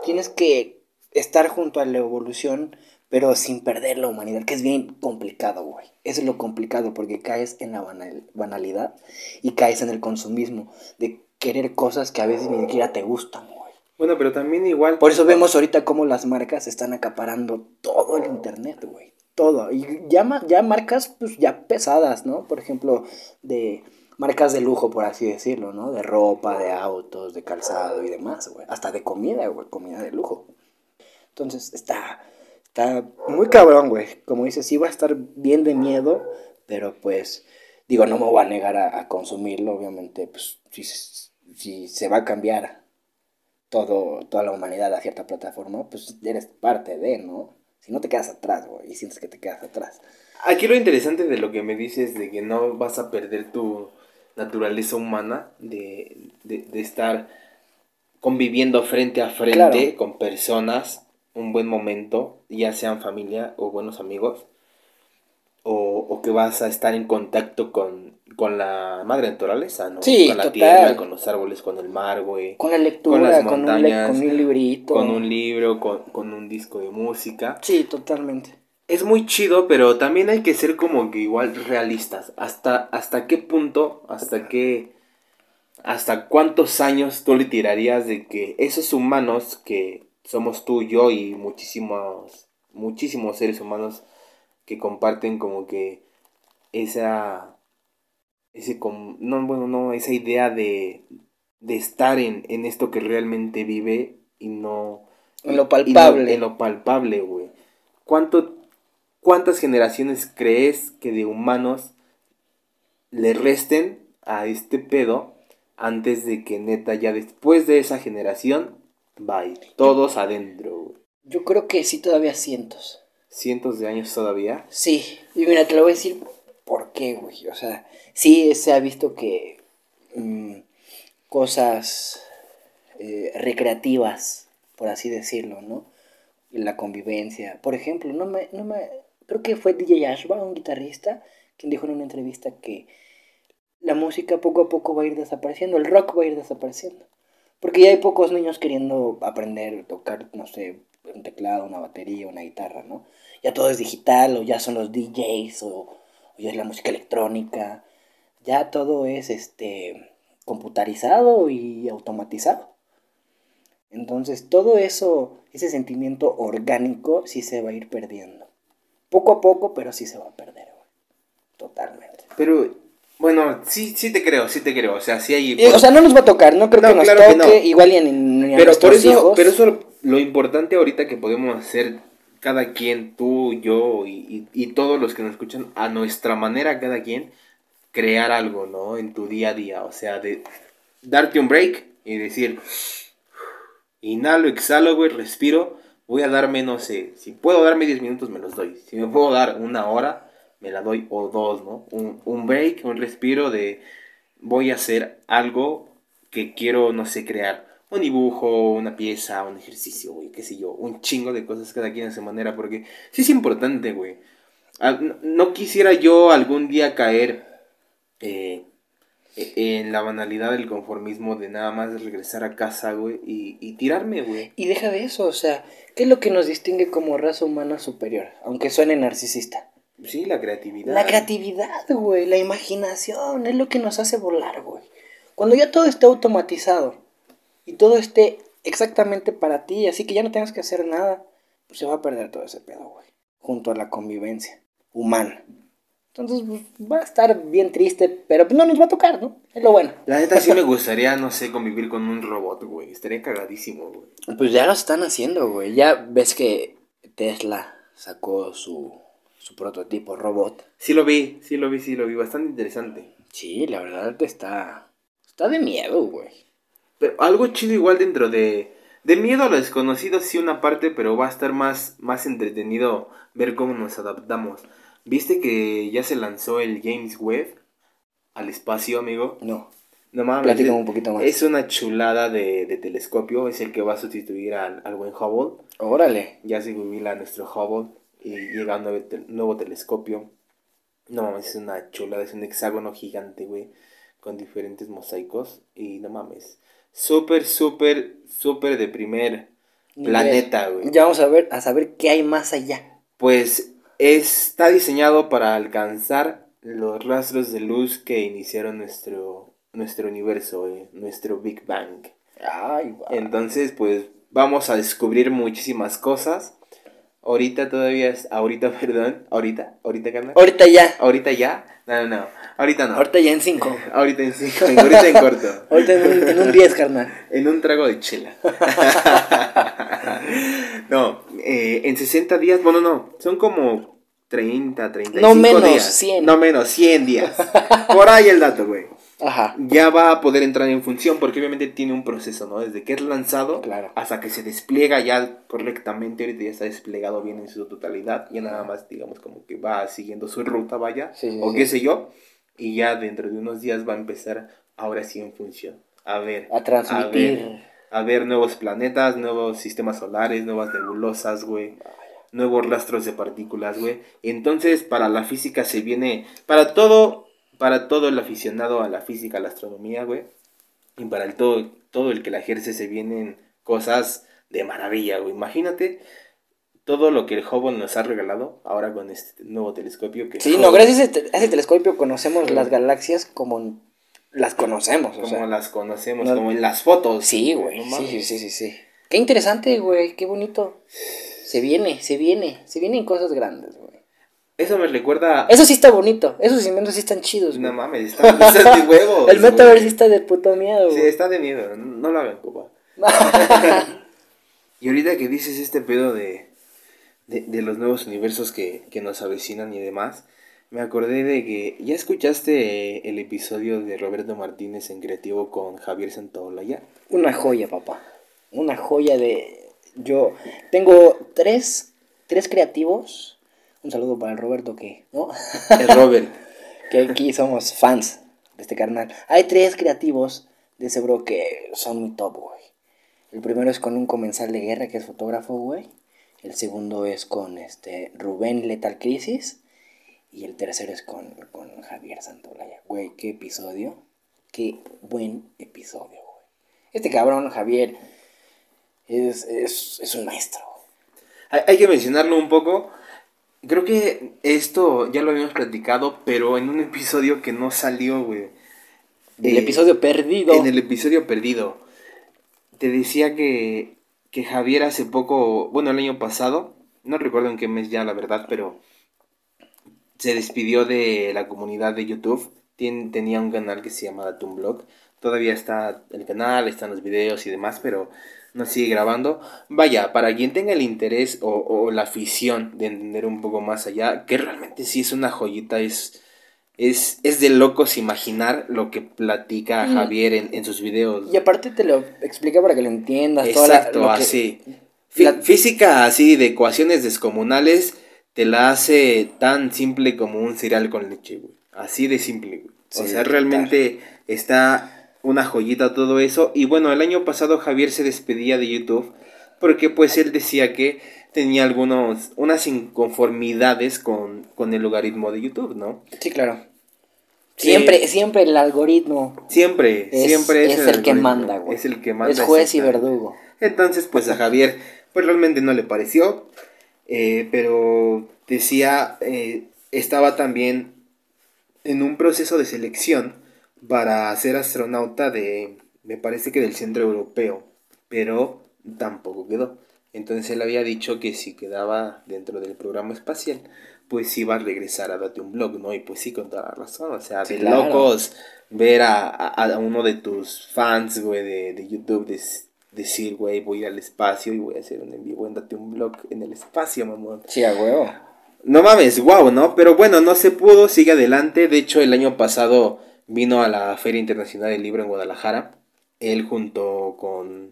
Speaker 2: Tienes que estar junto a la evolución, pero sin perder la humanidad, que es bien complicado, güey. Eso es lo complicado, porque caes en la banalidad y caes en el consumismo de querer cosas que a veces ni siquiera te gustan, güey.
Speaker 1: Bueno, pero también igual...
Speaker 2: Por eso vemos ahorita cómo las marcas están acaparando todo el internet, güey. Todo. Y ya, ya marcas, pues ya pesadas, ¿no? Por ejemplo, de marcas de lujo, por así decirlo, ¿no? De ropa, de autos, de calzado y demás, güey. Hasta de comida, güey, comida de lujo. Entonces, está, está muy cabrón, güey. Como dices, sí va a estar bien de miedo, pero pues, digo, no me voy a negar a, consumirlo, obviamente, pues, si, si se va a cambiar todo, toda la humanidad a cierta plataforma, pues eres parte de, ¿no? Si no te quedas atrás, güey, y sientes que te quedas atrás.
Speaker 1: Aquí lo interesante de lo que me dices de que no vas a perder tu naturaleza humana de, estar conviviendo frente a frente con personas un buen momento, ya sean familia o buenos amigos, o, que vas a estar en contacto con, con la madre naturaleza, ¿no? con la tierra, con los árboles, con el mar, güey.
Speaker 2: Con la lectura, con las montañas, con un, con un librito.
Speaker 1: Con un libro, con, con un disco de música.
Speaker 2: Sí, totalmente
Speaker 1: es muy chido, pero también hay que ser como que igual realistas. Hasta, hasta qué punto, hasta qué, hasta cuántos años tú le tirarías de que esos humanos que somos tú, yo y muchísimos, muchísimos seres humanos que comparten como que esa, ese, no, bueno, no, esa idea de, de estar en, en esto que realmente vive y no...
Speaker 2: En lo palpable.
Speaker 1: en lo palpable, güey. ¿Cuánto ¿Cuántas generaciones crees que de humanos le resten a este pedo antes de que neta ya después de esa generación, bye, todos adentro?
Speaker 2: Yo creo que sí todavía cientos.
Speaker 1: ¿Cientos de años todavía?
Speaker 2: Sí, y mira, te lo voy a decir por qué, güey. O sea, sí se ha visto que mm, cosas eh, recreativas, por así decirlo, ¿no? La convivencia. Por ejemplo, no me, no me, creo que fue DJ Ashba, un guitarrista, quien dijo en una entrevista que la música poco a poco va a ir desapareciendo, el rock va a ir desapareciendo. Porque ya hay pocos niños queriendo aprender tocar, no sé, un teclado, una batería, una guitarra, ¿no? Ya todo es digital, o ya son los DJs, o, o ya es la música electrónica. Ya todo es este computarizado y automatizado. Entonces, todo eso, ese sentimiento orgánico, sí se va a ir perdiendo. Poco a poco, pero sí se va a perder, güey. Totalmente.
Speaker 1: Pero, bueno, sí, sí te creo, sí te creo. O sea, sí hay.
Speaker 2: o sea, no nos va a tocar, no creo que nos toque, igual ni, ni
Speaker 1: pero por eso, Pero eso, lo importante ahorita que podemos hacer cada quien, tú, yo y, y, todos los que nos escuchan, a nuestra manera, cada quien, crear algo, ¿no? En tu día a día. O sea, de darte un break y decir, inhalo, exhalo, güey, respiro voy a darme, no sé, si puedo darme 10 minutos, me los doy. Si me puedo dar una hora, me la doy o dos, ¿no? Un, break, un respiro de voy a hacer algo que quiero, no sé, crear. Un dibujo, una pieza, un ejercicio, güey, qué sé yo, un chingo de cosas cada quien a su manera, porque sí es importante, güey. Ah, no quisiera yo algún día caer eh, en la banalidad del conformismo de nada más regresar a casa, güey, y, y tirarme, güey.
Speaker 2: Y deja de eso, o sea, ¿qué es lo que nos distingue como raza humana superior? Aunque suene narcisista.
Speaker 1: Sí, la creatividad.
Speaker 2: La creatividad, güey, la imaginación, es lo que nos hace volar, güey. Cuando ya todo esté automatizado y todo esté exactamente para ti, así que ya no tengas que hacer nada, pues se va a perder todo ese pedo, güey. Junto a la convivencia humana. Entonces pues, va a estar bien triste, pero no nos va a tocar, ¿no? Es lo bueno.
Speaker 1: La neta sí me gustaría, no sé, convivir con un robot, güey. Estaría cagadísimo, güey.
Speaker 2: Pues ya lo están haciendo, güey. Ya ves que Tesla sacó su, su prototipo robot.
Speaker 1: Sí lo vi, sí lo vi, sí lo vi. Bastante interesante.
Speaker 2: Sí, la verdad está... Está de miedo, güey.
Speaker 1: Pero algo chido igual dentro de, De miedo a lo desconocido sí una parte, pero va a estar más, más entretenido ver cómo nos adaptamos. ¿Viste que ya se lanzó el James Webb al espacio, amigo?
Speaker 2: No.
Speaker 1: No mames.
Speaker 2: Platícame
Speaker 1: es-
Speaker 2: un poquito más.
Speaker 1: Es una chulada de, de telescopio, es el que va a sustituir al, al buen Hubble.
Speaker 2: Órale.
Speaker 1: Ya se jubila nuestro Hubble y llega un nuevo, nuevo telescopio. No mames, es una chulada, es un hexágono gigante, güey, con diferentes mosaicos. Y no mames, súper, súper, súper de primer planeta, güey.
Speaker 2: Ya vamos a ver, a saber qué hay más allá.
Speaker 1: Pues está diseñado para alcanzar los rastros de luz que iniciaron nuestro, nuestro universo, güey, nuestro Big Bang.
Speaker 2: Ay, guau.
Speaker 1: Entonces, pues vamos a descubrir muchísimas cosas. Ahorita todavía es, ahorita, perdón, ahorita, ahorita, carnal.
Speaker 2: Ahorita ya.
Speaker 1: Ahorita ya, no, no, ahorita no.
Speaker 2: Ahorita ya en 5.
Speaker 1: Ahorita en cinco, ahorita en corto.
Speaker 2: Ahorita en un, en un 10, carnal.
Speaker 1: En un trago de chela. no, eh, en 60 días, bueno, no, son como 30, 35
Speaker 2: No menos,
Speaker 1: días.
Speaker 2: 100.
Speaker 1: No menos, 100 días. Por ahí el dato, güey.
Speaker 2: Ajá.
Speaker 1: Ya va a poder entrar en función porque obviamente tiene un proceso, ¿no? Desde que es lanzado
Speaker 2: Claro.
Speaker 1: hasta que se despliega ya correctamente, ahorita ya está desplegado bien en su totalidad, ya nada más, digamos, como que va siguiendo su ruta, vaya,
Speaker 2: Sí, sí,
Speaker 1: o
Speaker 2: sí.
Speaker 1: qué sé yo, y ya dentro de unos días va a empezar ahora sí en función. A ver,
Speaker 2: A transmitir.
Speaker 1: a ver, a ver nuevos planetas, nuevos sistemas solares, nuevas nebulosas, güey. Nuevos rastros de partículas, güey. Entonces, para la física se viene. Para todo. Para todo el aficionado a la física, a la astronomía, güey. Y para el todo, todo el que la ejerce se vienen cosas de maravilla, güey. Imagínate todo lo que el Hubble nos ha regalado ahora con este nuevo telescopio que
Speaker 2: Sí,
Speaker 1: Hubble-
Speaker 2: no, gracias a ese, a ese telescopio conocemos las galaxias como las conocemos. O
Speaker 1: como
Speaker 2: sea.
Speaker 1: las conocemos,
Speaker 2: no-
Speaker 1: como en las fotos.
Speaker 2: Sí, güey.
Speaker 1: No
Speaker 2: Sí, sí, sí, sí, sí. Qué interesante, güey. Qué bonito. Se viene, se viene. Se vienen cosas grandes, güey.
Speaker 1: Eso me recuerda.
Speaker 2: Eso sí está bonito. Esos inventos sí están chidos, güey.
Speaker 1: No mames, está, está de huevos.
Speaker 2: El metaverse
Speaker 1: güey.
Speaker 2: está de puto miedo,
Speaker 1: Sí,
Speaker 2: güey.
Speaker 1: está de miedo, no lo hagan, copa. Y ahorita que dices este pedo de, de, de los nuevos universos que, que nos avecinan y demás, me acordé de que ya escuchaste el episodio de Roberto Martínez en Creativo con Javier Santaolalla.
Speaker 2: Una joya, papá. Una joya de... Yo tengo tres, tres creativos. Un saludo para el Roberto que, ¿no?
Speaker 1: El Robert.
Speaker 2: que aquí somos fans de este carnal. Hay tres creativos de ese bro que son muy top, güey. El primero es con un comensal de guerra que es fotógrafo, güey. El segundo es con este Rubén Letal Crisis. Y el tercero es con, con Javier Santolaya. Güey, qué episodio. Qué buen episodio, güey. Este cabrón, Javier, es, es, es un maestro.
Speaker 1: Hay, hay que mencionarlo un poco. Creo que esto ya lo habíamos platicado, pero en un episodio que no salió, güey.
Speaker 2: El
Speaker 1: Eh,
Speaker 2: episodio perdido.
Speaker 1: En el episodio perdido. Te decía que, que Javier hace poco, bueno, el año pasado, no recuerdo en qué mes ya, la verdad, pero se despidió de la comunidad de YouTube. Tenía un canal que se llama Datum Blog. Todavía está el canal, están los videos y demás, pero no sigue grabando. Vaya, para quien tenga el interés o, o la afición de entender un poco más allá, que realmente sí es una joyita, es, es, es de locos imaginar lo que platica
Speaker 2: Mm.
Speaker 1: Javier en, en sus videos.
Speaker 2: Y aparte te lo explica para que lo entiendas. toda la-
Speaker 1: Exacto,
Speaker 2: lo que-
Speaker 1: así.
Speaker 2: La-
Speaker 1: Física así de ecuaciones descomunales te la hace tan simple como un cereal con leche, güey. Así de simple, güey.
Speaker 2: Sí,
Speaker 1: o sea, realmente está una joyita todo eso. Y bueno, el año pasado Javier se despedía de YouTube porque pues él decía que tenía algunos, unas inconformidades con, con el logaritmo de YouTube, ¿no?
Speaker 2: Sí, claro. Siempre, siempre el algoritmo
Speaker 1: Siempre,
Speaker 2: es,
Speaker 1: siempre es,
Speaker 2: es el, que
Speaker 1: algoritmo,
Speaker 2: manda, güey.
Speaker 1: Es el que manda.
Speaker 2: Es juez y verdugo.
Speaker 1: Entonces, pues a Javier, pues realmente no le pareció, eh, pero decía, eh, estaba también en un proceso de selección para ser astronauta de, me parece que del centro europeo, pero tampoco quedó. Entonces él había dicho que si quedaba dentro del programa espacial, pues iba a regresar a darte un blog, ¿no? Y pues sí, con toda la razón, o sea,
Speaker 2: Sí,
Speaker 1: de
Speaker 2: claro.
Speaker 1: locos ver a, a, a uno de tus fans, güey, de, de YouTube decir, güey, voy a ir al espacio y voy a hacer un en vivo en date un blog en el espacio, mamón.
Speaker 2: Sí, a huevo.
Speaker 1: No mames, wow, ¿no? Pero bueno, no se pudo, sigue adelante. De hecho, el año pasado vino a la Feria Internacional del Libro en Guadalajara. Él junto con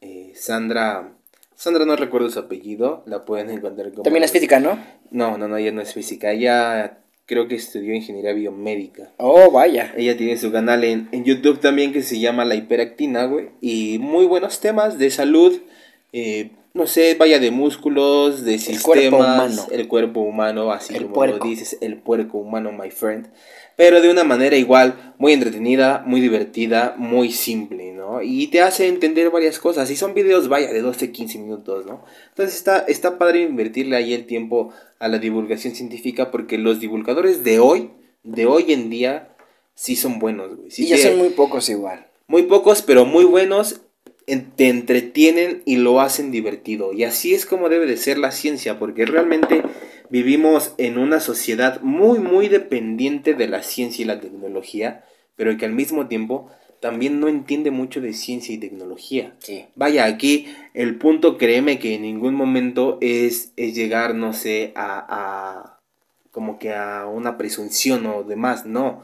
Speaker 1: eh, Sandra. Sandra no recuerdo su apellido, la pueden encontrar como.
Speaker 2: También es física, ¿no?
Speaker 1: No, no, no, ella no es física. Ella creo que estudió ingeniería biomédica.
Speaker 2: Oh, vaya.
Speaker 1: Ella tiene su canal en, en YouTube también que se llama La Hiperactina, güey. Y muy buenos temas de salud. eh, no sé, vaya de músculos, de sistemas.
Speaker 2: cuerpo humano.
Speaker 1: El cuerpo humano, así
Speaker 2: El
Speaker 1: como
Speaker 2: puerco.
Speaker 1: lo dices, el puerco humano, my friend. Pero de una manera igual, muy entretenida, muy divertida, muy simple, ¿no? Y te hace entender varias cosas. Y son videos, vaya, de 12, 15 minutos, ¿no? Entonces está, está padre invertirle ahí el tiempo a la divulgación científica porque los divulgadores de hoy, de hoy en día, sí son buenos, güey. Sí
Speaker 2: y ya son muy pocos igual.
Speaker 1: muy pocos, pero muy buenos, en- te entretienen y lo hacen divertido. Y así es como debe de ser la ciencia, porque realmente vivimos en una sociedad muy, muy dependiente de la ciencia y la tecnología, pero que al mismo tiempo también no entiende mucho de ciencia y tecnología.
Speaker 2: Sí.
Speaker 1: Vaya, aquí el punto, créeme que en ningún momento es, es llegar, no sé, a, a como que a una presunción o demás, no.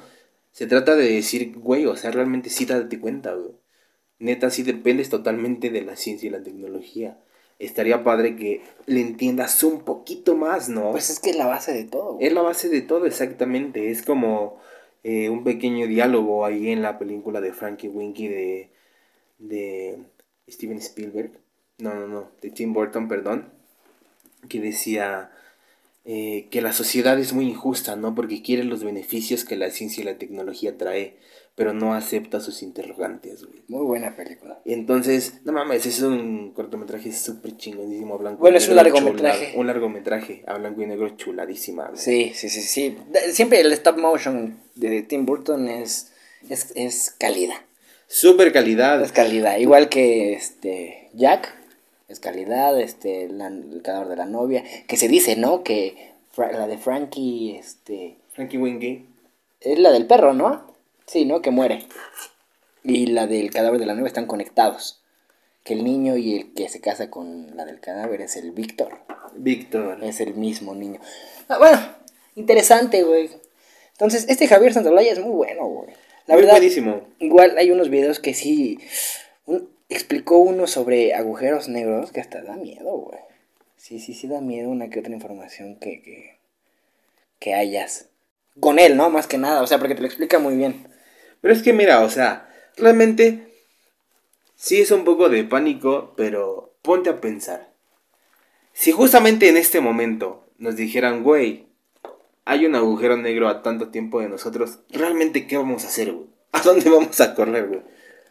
Speaker 1: Se trata de decir, güey, o sea, realmente sí date cuenta, güey. Neta, sí dependes totalmente de la ciencia y la tecnología. Estaría padre que le entiendas un poquito más, ¿no?
Speaker 2: Pues es que es la base de todo.
Speaker 1: Es la base de todo, exactamente. Es como eh, un pequeño diálogo ahí en la película de Frankie Winky de, de Steven Spielberg. No, no, no, de Tim Burton, perdón. Que decía eh, que la sociedad es muy injusta, ¿no? Porque quiere los beneficios que la ciencia y la tecnología trae, pero no acepta sus interrogantes, güey.
Speaker 2: Muy buena película.
Speaker 1: Entonces, no mames, es un cortometraje súper chingonísimo, blanco y
Speaker 2: Bueno, es un
Speaker 1: negro,
Speaker 2: largometraje.
Speaker 1: chula- un largometraje a blanco y negro chuladísima, güey.
Speaker 2: Sí, sí, sí, sí. Siempre el stop motion de Tim Burton es, es, es calidad.
Speaker 1: Super calidad.
Speaker 2: Es calidad. Igual que este Jack, es calidad, este, la- el cadáver de la novia. Que se dice, ¿no? Que la de Frankie, este,
Speaker 1: Frankie Winky.
Speaker 2: es la del perro, ¿no? Sí, ¿no? Que muere. Y la del cadáver de la novia están conectados. Que el niño y el que se casa con la del cadáver es el Víctor.
Speaker 1: Víctor.
Speaker 2: Es el mismo niño. Ah, bueno, interesante, güey. Entonces, este Javier Santolaya es muy bueno, güey. La
Speaker 1: Muy
Speaker 2: verdad,
Speaker 1: buenísimo.
Speaker 2: igual hay unos videos que sí. un- explicó uno sobre agujeros negros que hasta da miedo, güey. Sí, sí, sí da miedo una que otra información que, que, que hayas. Con él, ¿no? Más que nada, o sea, porque te lo explica muy bien.
Speaker 1: Pero es que mira, o sea, realmente sí es un poco de pánico, pero ponte a pensar. Si justamente en este momento nos dijeran, güey, hay un agujero negro a tanto tiempo de nosotros, ¿realmente qué vamos a hacer, güey? ¿A dónde vamos a correr, güey?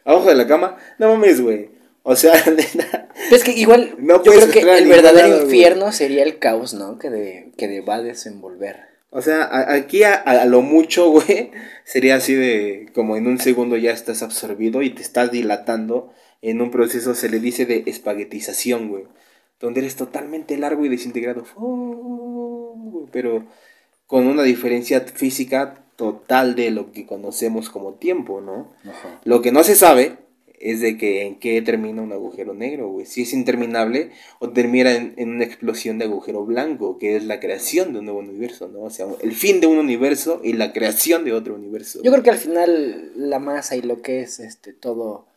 Speaker 1: ¿Abajo de la cama? No mames, güey. O sea,
Speaker 2: es que igual,
Speaker 1: No
Speaker 2: yo creo que el verdadero
Speaker 1: lado, güey.
Speaker 2: infierno sería el caos, ¿no? Que, de, que de va a desenvolver.
Speaker 1: O sea, a- aquí a, a lo mucho, güey, sería así de como en un segundo ya estás absorbido y te estás dilatando en un proceso, se le dice de espaguetización, güey, donde eres totalmente largo y desintegrado, pero con una diferencia física total de lo que conocemos como tiempo, ¿no? Lo que no se sabe es de que en qué termina un agujero negro, güey. Si es interminable o termina en, en una explosión de agujero blanco, que es la creación de un nuevo universo, ¿no? O sea, el fin de un universo y la creación de otro universo.
Speaker 2: Yo creo que al final la masa y lo que es este todo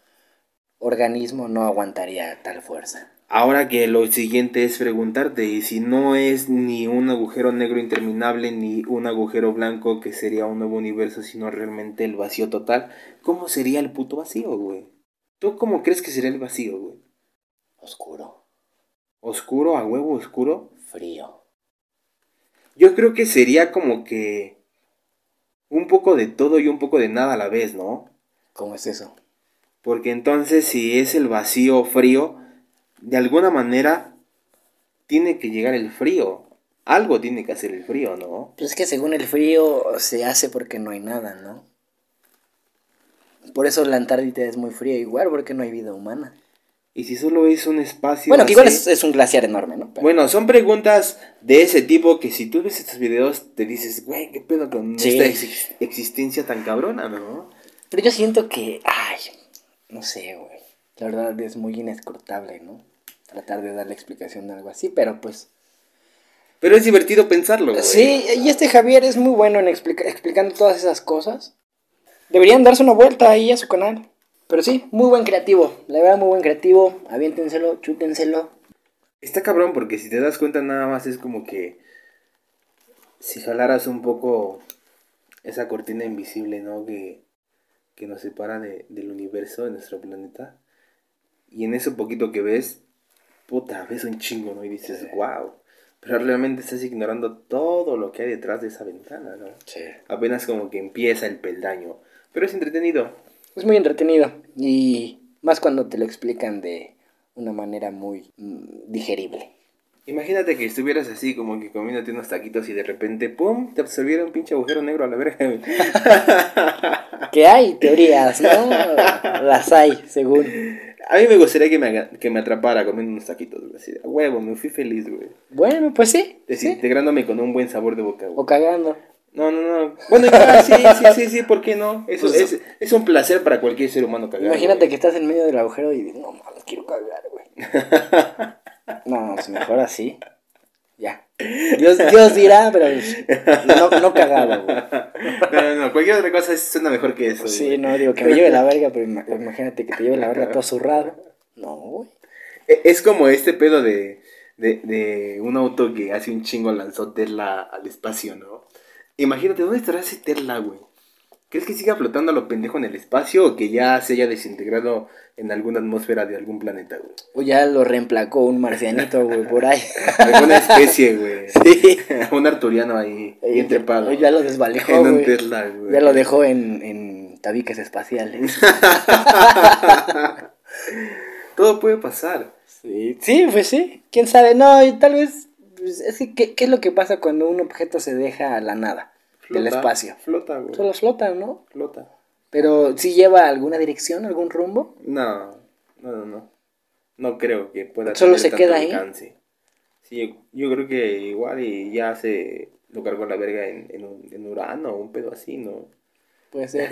Speaker 2: organismo no aguantaría tal fuerza.
Speaker 1: Ahora que lo siguiente es preguntarte, y si no es ni un agujero negro interminable ni un agujero blanco que sería un nuevo universo, sino realmente el vacío total, ¿cómo sería el puto vacío, güey? ¿Tú cómo crees que sería el vacío, güey?
Speaker 2: Oscuro,
Speaker 1: ¿Oscuro, a huevo oscuro?
Speaker 2: frío.
Speaker 1: Yo creo que sería como que un poco de todo y un poco de nada a la vez, ¿no?
Speaker 2: ¿Cómo es eso?
Speaker 1: Porque entonces si es el vacío frío, de alguna manera tiene que llegar el frío. Algo tiene que hacer el frío, ¿no?
Speaker 2: Pues es que según el frío se hace porque no hay nada, ¿no? Por eso la Antártida es muy fría igual, porque no hay vida humana.
Speaker 1: Y si solo es un espacio...
Speaker 2: Bueno, que igual es, es un glaciar enorme, ¿no? Pero-
Speaker 1: Bueno, son preguntas de ese tipo que si tú ves estos videos te dices, güey, ¿qué pedo con
Speaker 2: Sí.
Speaker 1: esta ex- existencia tan cabrona, no?
Speaker 2: Pero yo siento que, ay, no sé, güey. La verdad es muy inescrutable, ¿no? Tratar de darle explicación a algo así, pero pues...
Speaker 1: Pero es divertido pensarlo, güey.
Speaker 2: Sí, y este Javier es muy bueno en explica- explicando todas esas cosas. Deberían darse una vuelta ahí a su canal. Pero sí, muy buen creativo. La verdad, muy buen creativo. Aviéntenselo, chútenselo.
Speaker 1: Está cabrón porque si te das cuenta nada más es como que si jalaras un poco esa cortina invisible, ¿no? Que, que nos separa de, del universo, de nuestro planeta. Y en eso poquito que ves, puta, ves un chingo, ¿no? Y dices, wow. Pero realmente estás ignorando todo lo que hay detrás de esa ventana, ¿no?
Speaker 2: Sí.
Speaker 1: Apenas como que empieza el peldaño. Pero es entretenido.
Speaker 2: Es muy entretenido. Y más cuando te lo explican de una manera muy mm, digerible.
Speaker 1: Imagínate que estuvieras así como que comiéndote unos taquitos y de repente, ¡pum! te absorbiera un pinche agujero negro a la verga.
Speaker 2: Que hay teorías, ¿no? Las hay, según.
Speaker 1: A mí me gustaría que me, que me atrapara comiendo unos taquitos, güey. Así, huevo, me fui feliz, güey.
Speaker 2: Bueno, pues sí. sí.
Speaker 1: Desintegrándome con un buen sabor de boca, güey.
Speaker 2: O cagando.
Speaker 1: No, no, no. Bueno, igual, sí, sí, sí, sí, ¿por qué no? Eso
Speaker 2: Pues-
Speaker 1: es, es un placer para cualquier ser humano cagar.
Speaker 2: Imagínate
Speaker 1: güey.
Speaker 2: que estás en medio del agujero y dices, no mames, quiero cagar, güey. No, pues mejor así. Ya. Dios, Dios dirá, pero no, no cagado, güey.
Speaker 1: No, no, no, cualquier otra cosa suena mejor que eso.
Speaker 2: Sí,
Speaker 1: güey.
Speaker 2: no, digo que me lleve la verga, pero ima- imagínate que te lleve la verga todo zurrado. No, güey.
Speaker 1: E- Es como este pedo de, de, de un auto que hace un chingo lanzó Tesla al espacio, ¿no? Imagínate, ¿dónde estará ese Tesla, güey? ¿Crees que siga flotando a lo pendejo en el espacio o que ya se haya desintegrado en alguna atmósfera de algún planeta, güey?
Speaker 2: O ya lo reemplacó un marcianito, güey, por ahí.
Speaker 1: Alguna especie, güey.
Speaker 2: Sí.
Speaker 1: un arturiano ahí, bien trepado.
Speaker 2: O ya lo desvalijó,
Speaker 1: en un. Tesla, güey.
Speaker 2: Ya lo dejó en, en tabiques espaciales.
Speaker 1: Todo puede pasar.
Speaker 2: Sí, sí, pues sí. ¿Quién sabe? No, y tal vez... pues, es que, ¿qué, qué es lo que pasa cuando un objeto se deja a la nada del espacio?
Speaker 1: Flota, güey.
Speaker 2: Solo flota, ¿no?
Speaker 1: Flota.
Speaker 2: Pero si lleva alguna dirección, algún rumbo.
Speaker 1: No, no, no, no. No creo que pueda
Speaker 2: Solo
Speaker 1: tener
Speaker 2: se
Speaker 1: tanto
Speaker 2: queda ahí.
Speaker 1: alcance. Sí, yo, yo creo que igual y ya se lo cargó la verga en, en, un- en Urano o un pedo así, ¿no?
Speaker 2: Puede ser.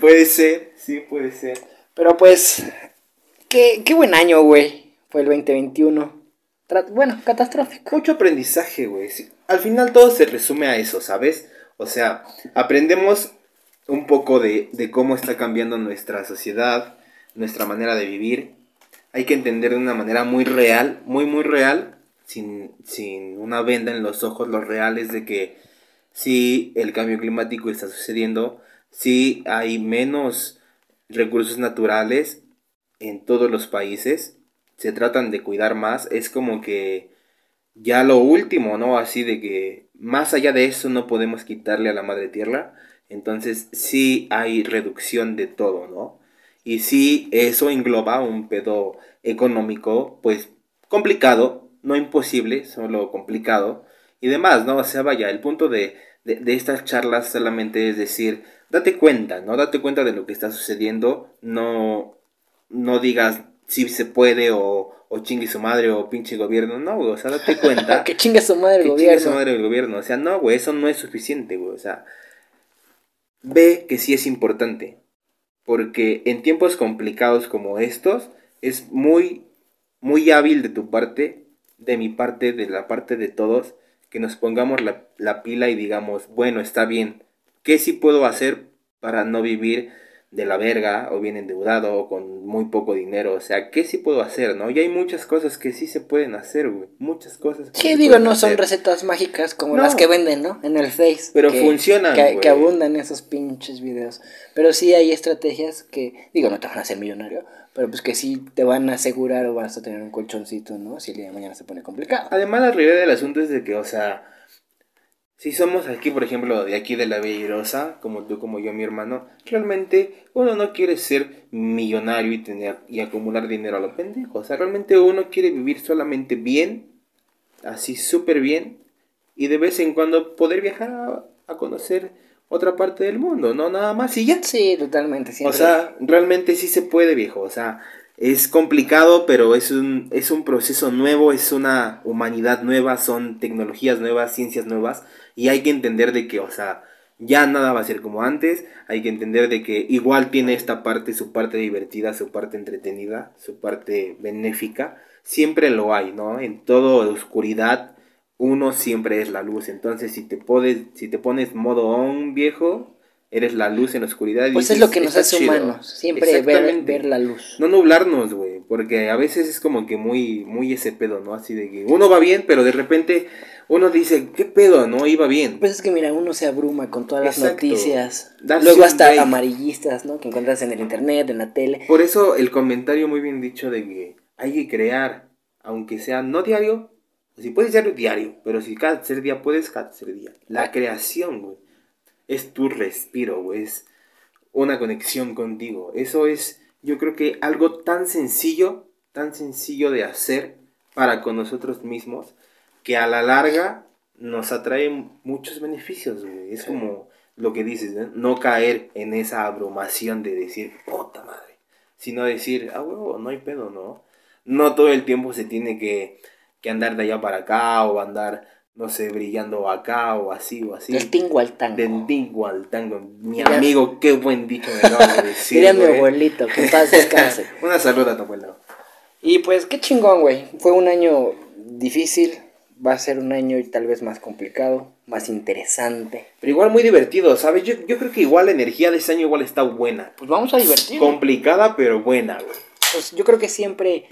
Speaker 1: puede ser, sí, puede ser.
Speaker 2: Pero pues, qué, qué buen año, güey. Fue el 2021. Bueno, catastrófico.
Speaker 1: Mucho aprendizaje, güey. Al final todo se resume a eso, ¿sabes? O sea, aprendemos un poco de, de cómo está cambiando nuestra sociedad, nuestra manera de vivir. Hay que entender de una manera muy real, muy, muy real, sin, sin una venda en los ojos, los reales de que sí el cambio climático está sucediendo, sí hay menos recursos naturales en todos los países, se tratan de cuidar más, es como que ya lo último, ¿no? Así de que más allá de eso no podemos quitarle a la madre tierra, entonces sí hay reducción de todo, ¿no? Y sí eso engloba un pedo económico, pues complicado, no imposible, solo complicado y demás, ¿no? O sea, vaya, el punto de, de, de estas charlas solamente es decir, date cuenta, ¿no? Date cuenta de lo que está sucediendo, no, no digas si se puede o, o chingue su madre o pinche gobierno, no, güey, o sea, date cuenta.
Speaker 2: que chingue su madre el
Speaker 1: que
Speaker 2: gobierno.
Speaker 1: chingue su madre el gobierno, o sea, no, güey, eso no es suficiente, güey, o sea, ve que sí es importante, porque en tiempos complicados como estos, es muy, muy hábil de tu parte, de mi parte, de la parte de todos, que nos pongamos la, la pila y digamos, bueno, está bien, ¿qué sí puedo hacer para no vivir de la verga o bien endeudado o con muy poco dinero? O sea, ¿qué sí puedo hacer, no? Y hay muchas cosas que sí se pueden hacer, güey, muchas cosas. que
Speaker 2: Sí, digo, no son recetas mágicas como
Speaker 1: No.
Speaker 2: las que venden, ¿no? En el Face.
Speaker 1: Pero
Speaker 2: que-
Speaker 1: funcionan,
Speaker 2: Que,
Speaker 1: güey.
Speaker 2: que abundan esos pinches videos. Pero sí hay estrategias que, digo, no te van a hacer millonario, pero pues que sí te van a asegurar o vas a tener un colchoncito, ¿no? Si el día de mañana se pone complicado.
Speaker 1: Además, la realidad del asunto es de que, o sea, si somos aquí, por ejemplo, de aquí de la Bellerosa, como tú, como yo, mi hermano, realmente uno no quiere ser millonario y tener y acumular dinero a lo pendejo. O sea, realmente uno quiere vivir solamente bien, así súper bien, y de vez en cuando poder viajar a, a conocer otra parte del mundo, no nada más y ya.
Speaker 2: Sí, totalmente.
Speaker 1: O
Speaker 2: Siempre.
Speaker 1: sea, realmente sí se puede, viejo. O sea, es complicado, pero es un, es un proceso nuevo, es una humanidad nueva, son tecnologías nuevas, ciencias nuevas. Y hay que entender de que, o sea, ya nada va a ser como antes. Hay que entender de que igual tiene esta parte, su parte divertida, su parte entretenida, su parte benéfica. Siempre lo hay, ¿no? En toda oscuridad, uno siempre es la luz. Entonces, si te, pones, si te pones modo on, viejo, Eres la luz en la oscuridad. y
Speaker 2: Pues es
Speaker 1: dices,
Speaker 2: lo que nos
Speaker 1: "Está
Speaker 2: hace
Speaker 1: chido".
Speaker 2: humanos, siempre ver, ver la luz.
Speaker 1: No nublarnos, güey, porque a veces es como que muy, muy ese pedo, ¿no? Así de que uno va bien, pero de repente uno dice, ¿qué pedo? No, iba bien.
Speaker 2: Pues es que mira, uno se abruma con todas las
Speaker 1: Exacto.
Speaker 2: noticias.
Speaker 1: Darse
Speaker 2: Luego hasta
Speaker 1: break.
Speaker 2: amarillistas, ¿no? Que encuentras en el internet, en la tele.
Speaker 1: Por eso el comentario muy bien dicho de que hay que crear, aunque sea no diario, si puedes diario, diario, pero si cada tercer día puedes, cada tercer día. La creación, güey, es tu respiro, güey, es una conexión contigo. Eso es, yo creo que algo tan sencillo, tan sencillo de hacer para con nosotros mismos, que a la larga nos atrae muchos beneficios, güey. Es
Speaker 2: Sí.
Speaker 1: como lo que dices, ¿no? no caer en esa abrumación de decir, puta madre, sino decir, ah, huevo, no hay pedo, ¿no? No todo el tiempo se tiene que, que andar de allá para acá o andar, no sé, brillando acá o así o así.
Speaker 2: Del tingo al tango.
Speaker 1: Del tingo al tango. Mi amigo, qué buen dicho me acabas de decir.
Speaker 2: Diría mi abuelito, que paz descanse.
Speaker 1: Una saluda a tu abuelo.
Speaker 2: Y pues qué chingón, güey. Fue un año difícil. Va a ser un año tal vez más complicado, más interesante.
Speaker 1: Pero igual muy divertido, ¿sabes? Yo, yo creo que igual la energía de ese año igual está buena.
Speaker 2: Pues vamos a divertirnos.
Speaker 1: Complicada, pero buena, güey.
Speaker 2: Pues yo creo que siempre,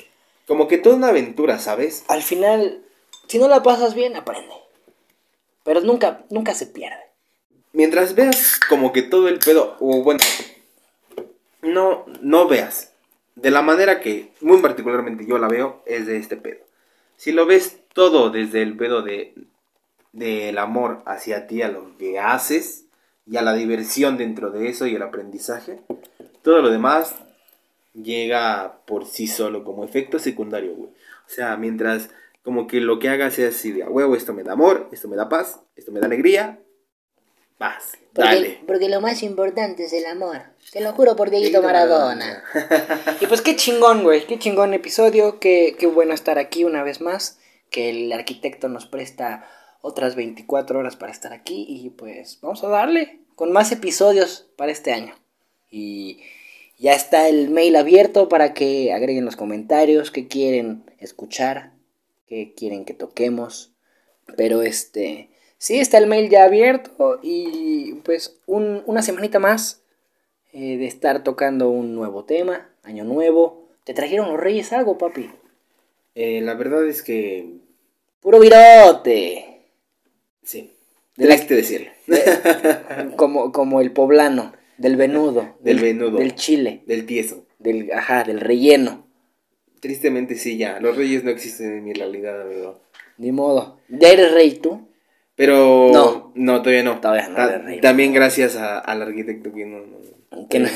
Speaker 1: Como que toda una aventura, ¿sabes?
Speaker 2: al final, si no la pasas bien, aprende. Pero nunca, nunca se pierde.
Speaker 1: Mientras veas como que todo el pedo, o bueno, no, no veas. De la manera que, muy particularmente yo la veo, es de este pedo. Si lo ves todo desde el pedo de del amor hacia ti, a lo que haces, y a la diversión dentro de eso y el aprendizaje, todo lo demás llega por sí solo como efecto secundario, güey. O sea, mientras como que lo que hagas sea así de a huevo, esto me da amor, esto me da paz, esto me da alegría, paz, dale.
Speaker 3: porque lo más importante es el amor. Te lo juro por Dieguito Maradona.
Speaker 2: Y pues qué chingón, güey. Qué chingón episodio. Qué, qué bueno estar aquí una vez más. Que el arquitecto nos presta otras 24 horas para estar aquí. Y pues vamos a darle con más episodios para este año. Y ya está el mail abierto para que agreguen los comentarios. Que quieren escuchar. Que quieren que toquemos. Pero este... Sí, está el mail ya abierto. Y pues un- una semanita más eh, de estar tocando un nuevo tema, año nuevo. ¿Te trajeron los reyes algo, papi?
Speaker 1: Eh, la verdad es que
Speaker 2: Puro virote.
Speaker 1: sí,
Speaker 2: De
Speaker 1: decirlo.
Speaker 2: como, como el poblano, del venudo.
Speaker 1: Del venudo.
Speaker 2: Del chile.
Speaker 1: Del tieso.
Speaker 2: Del, ajá, del relleno.
Speaker 1: Tristemente sí, ya. Los reyes no existen en mi realidad, amigo.
Speaker 2: Ni modo. ¿Ya eres rey tú?
Speaker 1: Pero
Speaker 2: No.
Speaker 1: no, todavía no.
Speaker 2: Todavía no
Speaker 1: Ta-
Speaker 2: eres rey.
Speaker 1: También gracias a- al arquitecto que no, no.
Speaker 2: Que no.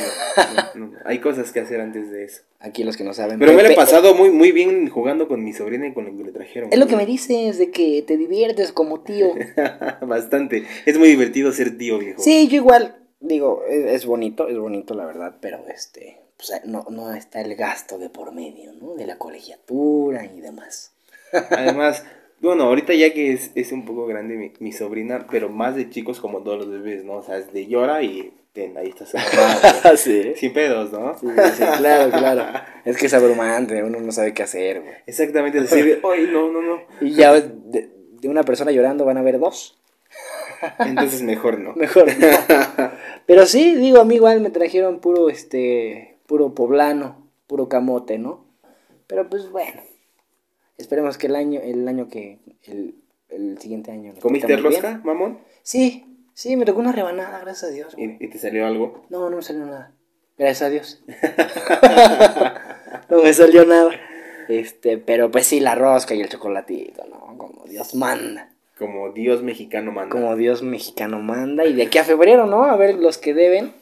Speaker 1: Hay cosas que hacer antes de eso.
Speaker 2: Aquí los que no saben.
Speaker 1: Pero me lo he pasado muy, muy bien jugando con mi sobrina y con lo que le trajeron.
Speaker 2: Es lo que me dices, de que te diviertes como tío.
Speaker 1: Bastante. Es muy divertido ser tío, viejo.
Speaker 2: Sí, yo igual, digo, es, es bonito, es bonito la verdad, pero este, pues, no, no está el gasto de por medio, ¿no? De la colegiatura y demás.
Speaker 1: Además, bueno, ahorita ya que es, es un poco grande mi, mi sobrina, pero más de chicos como todos los bebés, ¿no? O sea, es de llora y ten, ahí está su mamá,
Speaker 2: sí.
Speaker 1: Sin pedos, ¿no?
Speaker 2: Sí, sí, claro, claro. Es que es abrumante, uno no sabe qué hacer, güey.
Speaker 1: Exactamente, es decir, ay, no, no, no.
Speaker 2: Y ya de, de una persona llorando van a haber dos.
Speaker 1: Entonces mejor no.
Speaker 2: Mejor. no. Pero sí, digo, a mí igual me trajeron puro, este, puro poblano, puro camote, ¿no? Pero pues bueno, esperemos que el año, el año que, el, el siguiente año.
Speaker 1: ¿Comiste rosca, mamón?
Speaker 2: Sí, sí, me tocó una rebanada, gracias a Dios.
Speaker 1: ¿Y, y te salió algo?
Speaker 2: No, no me salió nada. Gracias a Dios. no me salió nada. Este, pero pues sí, la rosca y el chocolatito, ¿no? Como Dios manda.
Speaker 1: Como Dios mexicano manda.
Speaker 2: Como Dios mexicano manda. Y de aquí a febrero, ¿no? A ver, los que deben,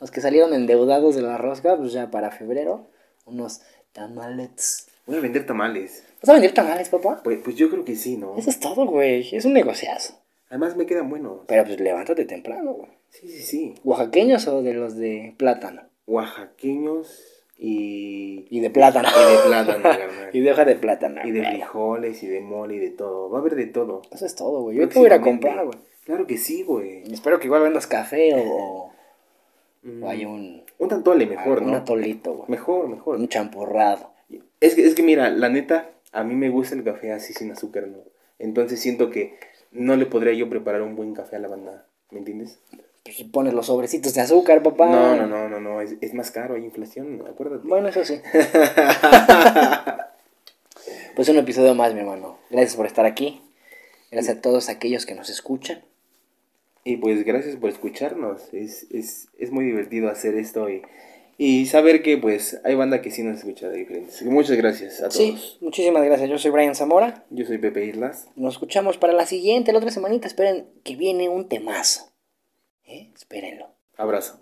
Speaker 2: los que salieron endeudados de la rosca, pues ya para febrero, unos tamales.
Speaker 1: Voy a vender tamales.
Speaker 2: ¿Vas a vender tamales, papá?
Speaker 1: Pues, pues yo creo que sí, ¿no?
Speaker 2: Eso es todo, güey. Es un negociazo.
Speaker 1: Además me quedan buenos.
Speaker 2: Pero pues levántate temprano, güey.
Speaker 1: Sí, sí, sí.
Speaker 2: ¿Oaxaqueños o de los de plátano?
Speaker 1: Oaxaqueños y...
Speaker 2: Y de plátano.
Speaker 1: Y de plátano.
Speaker 2: Y de hoja de plátano.
Speaker 1: Y de
Speaker 2: güey.
Speaker 1: frijoles y de mole y de todo. Va a haber de todo.
Speaker 2: Eso es todo, güey. Yo te voy a ir a comprar, güey.
Speaker 1: Claro que sí, güey.
Speaker 2: Espero que igual vendas café o. o hay un,
Speaker 1: Un tantole mejor,
Speaker 2: un
Speaker 1: ¿no?
Speaker 2: atolito, güey.
Speaker 1: Mejor, mejor.
Speaker 2: Un champurrado.
Speaker 1: Es que, es que mira, la neta, a mí me gusta el café así sin azúcar, ¿no? Entonces siento que no le podría yo preparar un buen café a la banda, ¿me entiendes?
Speaker 2: Pues pones los sobrecitos de azúcar, papá.
Speaker 1: No, no, no, no, no, es, es más caro, hay inflación, acuérdate.
Speaker 2: Bueno, eso sí. Pues un episodio más, mi hermano. Gracias por estar aquí. Gracias a todos aquellos que nos escuchan.
Speaker 1: Y pues gracias por escucharnos. Es, es, es muy divertido hacer esto y, y saber que pues hay banda que sí nos escucha de diferentes. Muchas gracias a todos.
Speaker 2: Sí, muchísimas gracias. Yo soy Brian Zamora.
Speaker 1: Yo soy Pepe Islas.
Speaker 2: Nos escuchamos para la siguiente, la otra semanita. Esperen que viene un temazo. ¿Eh? Espérenlo.
Speaker 1: Abrazo.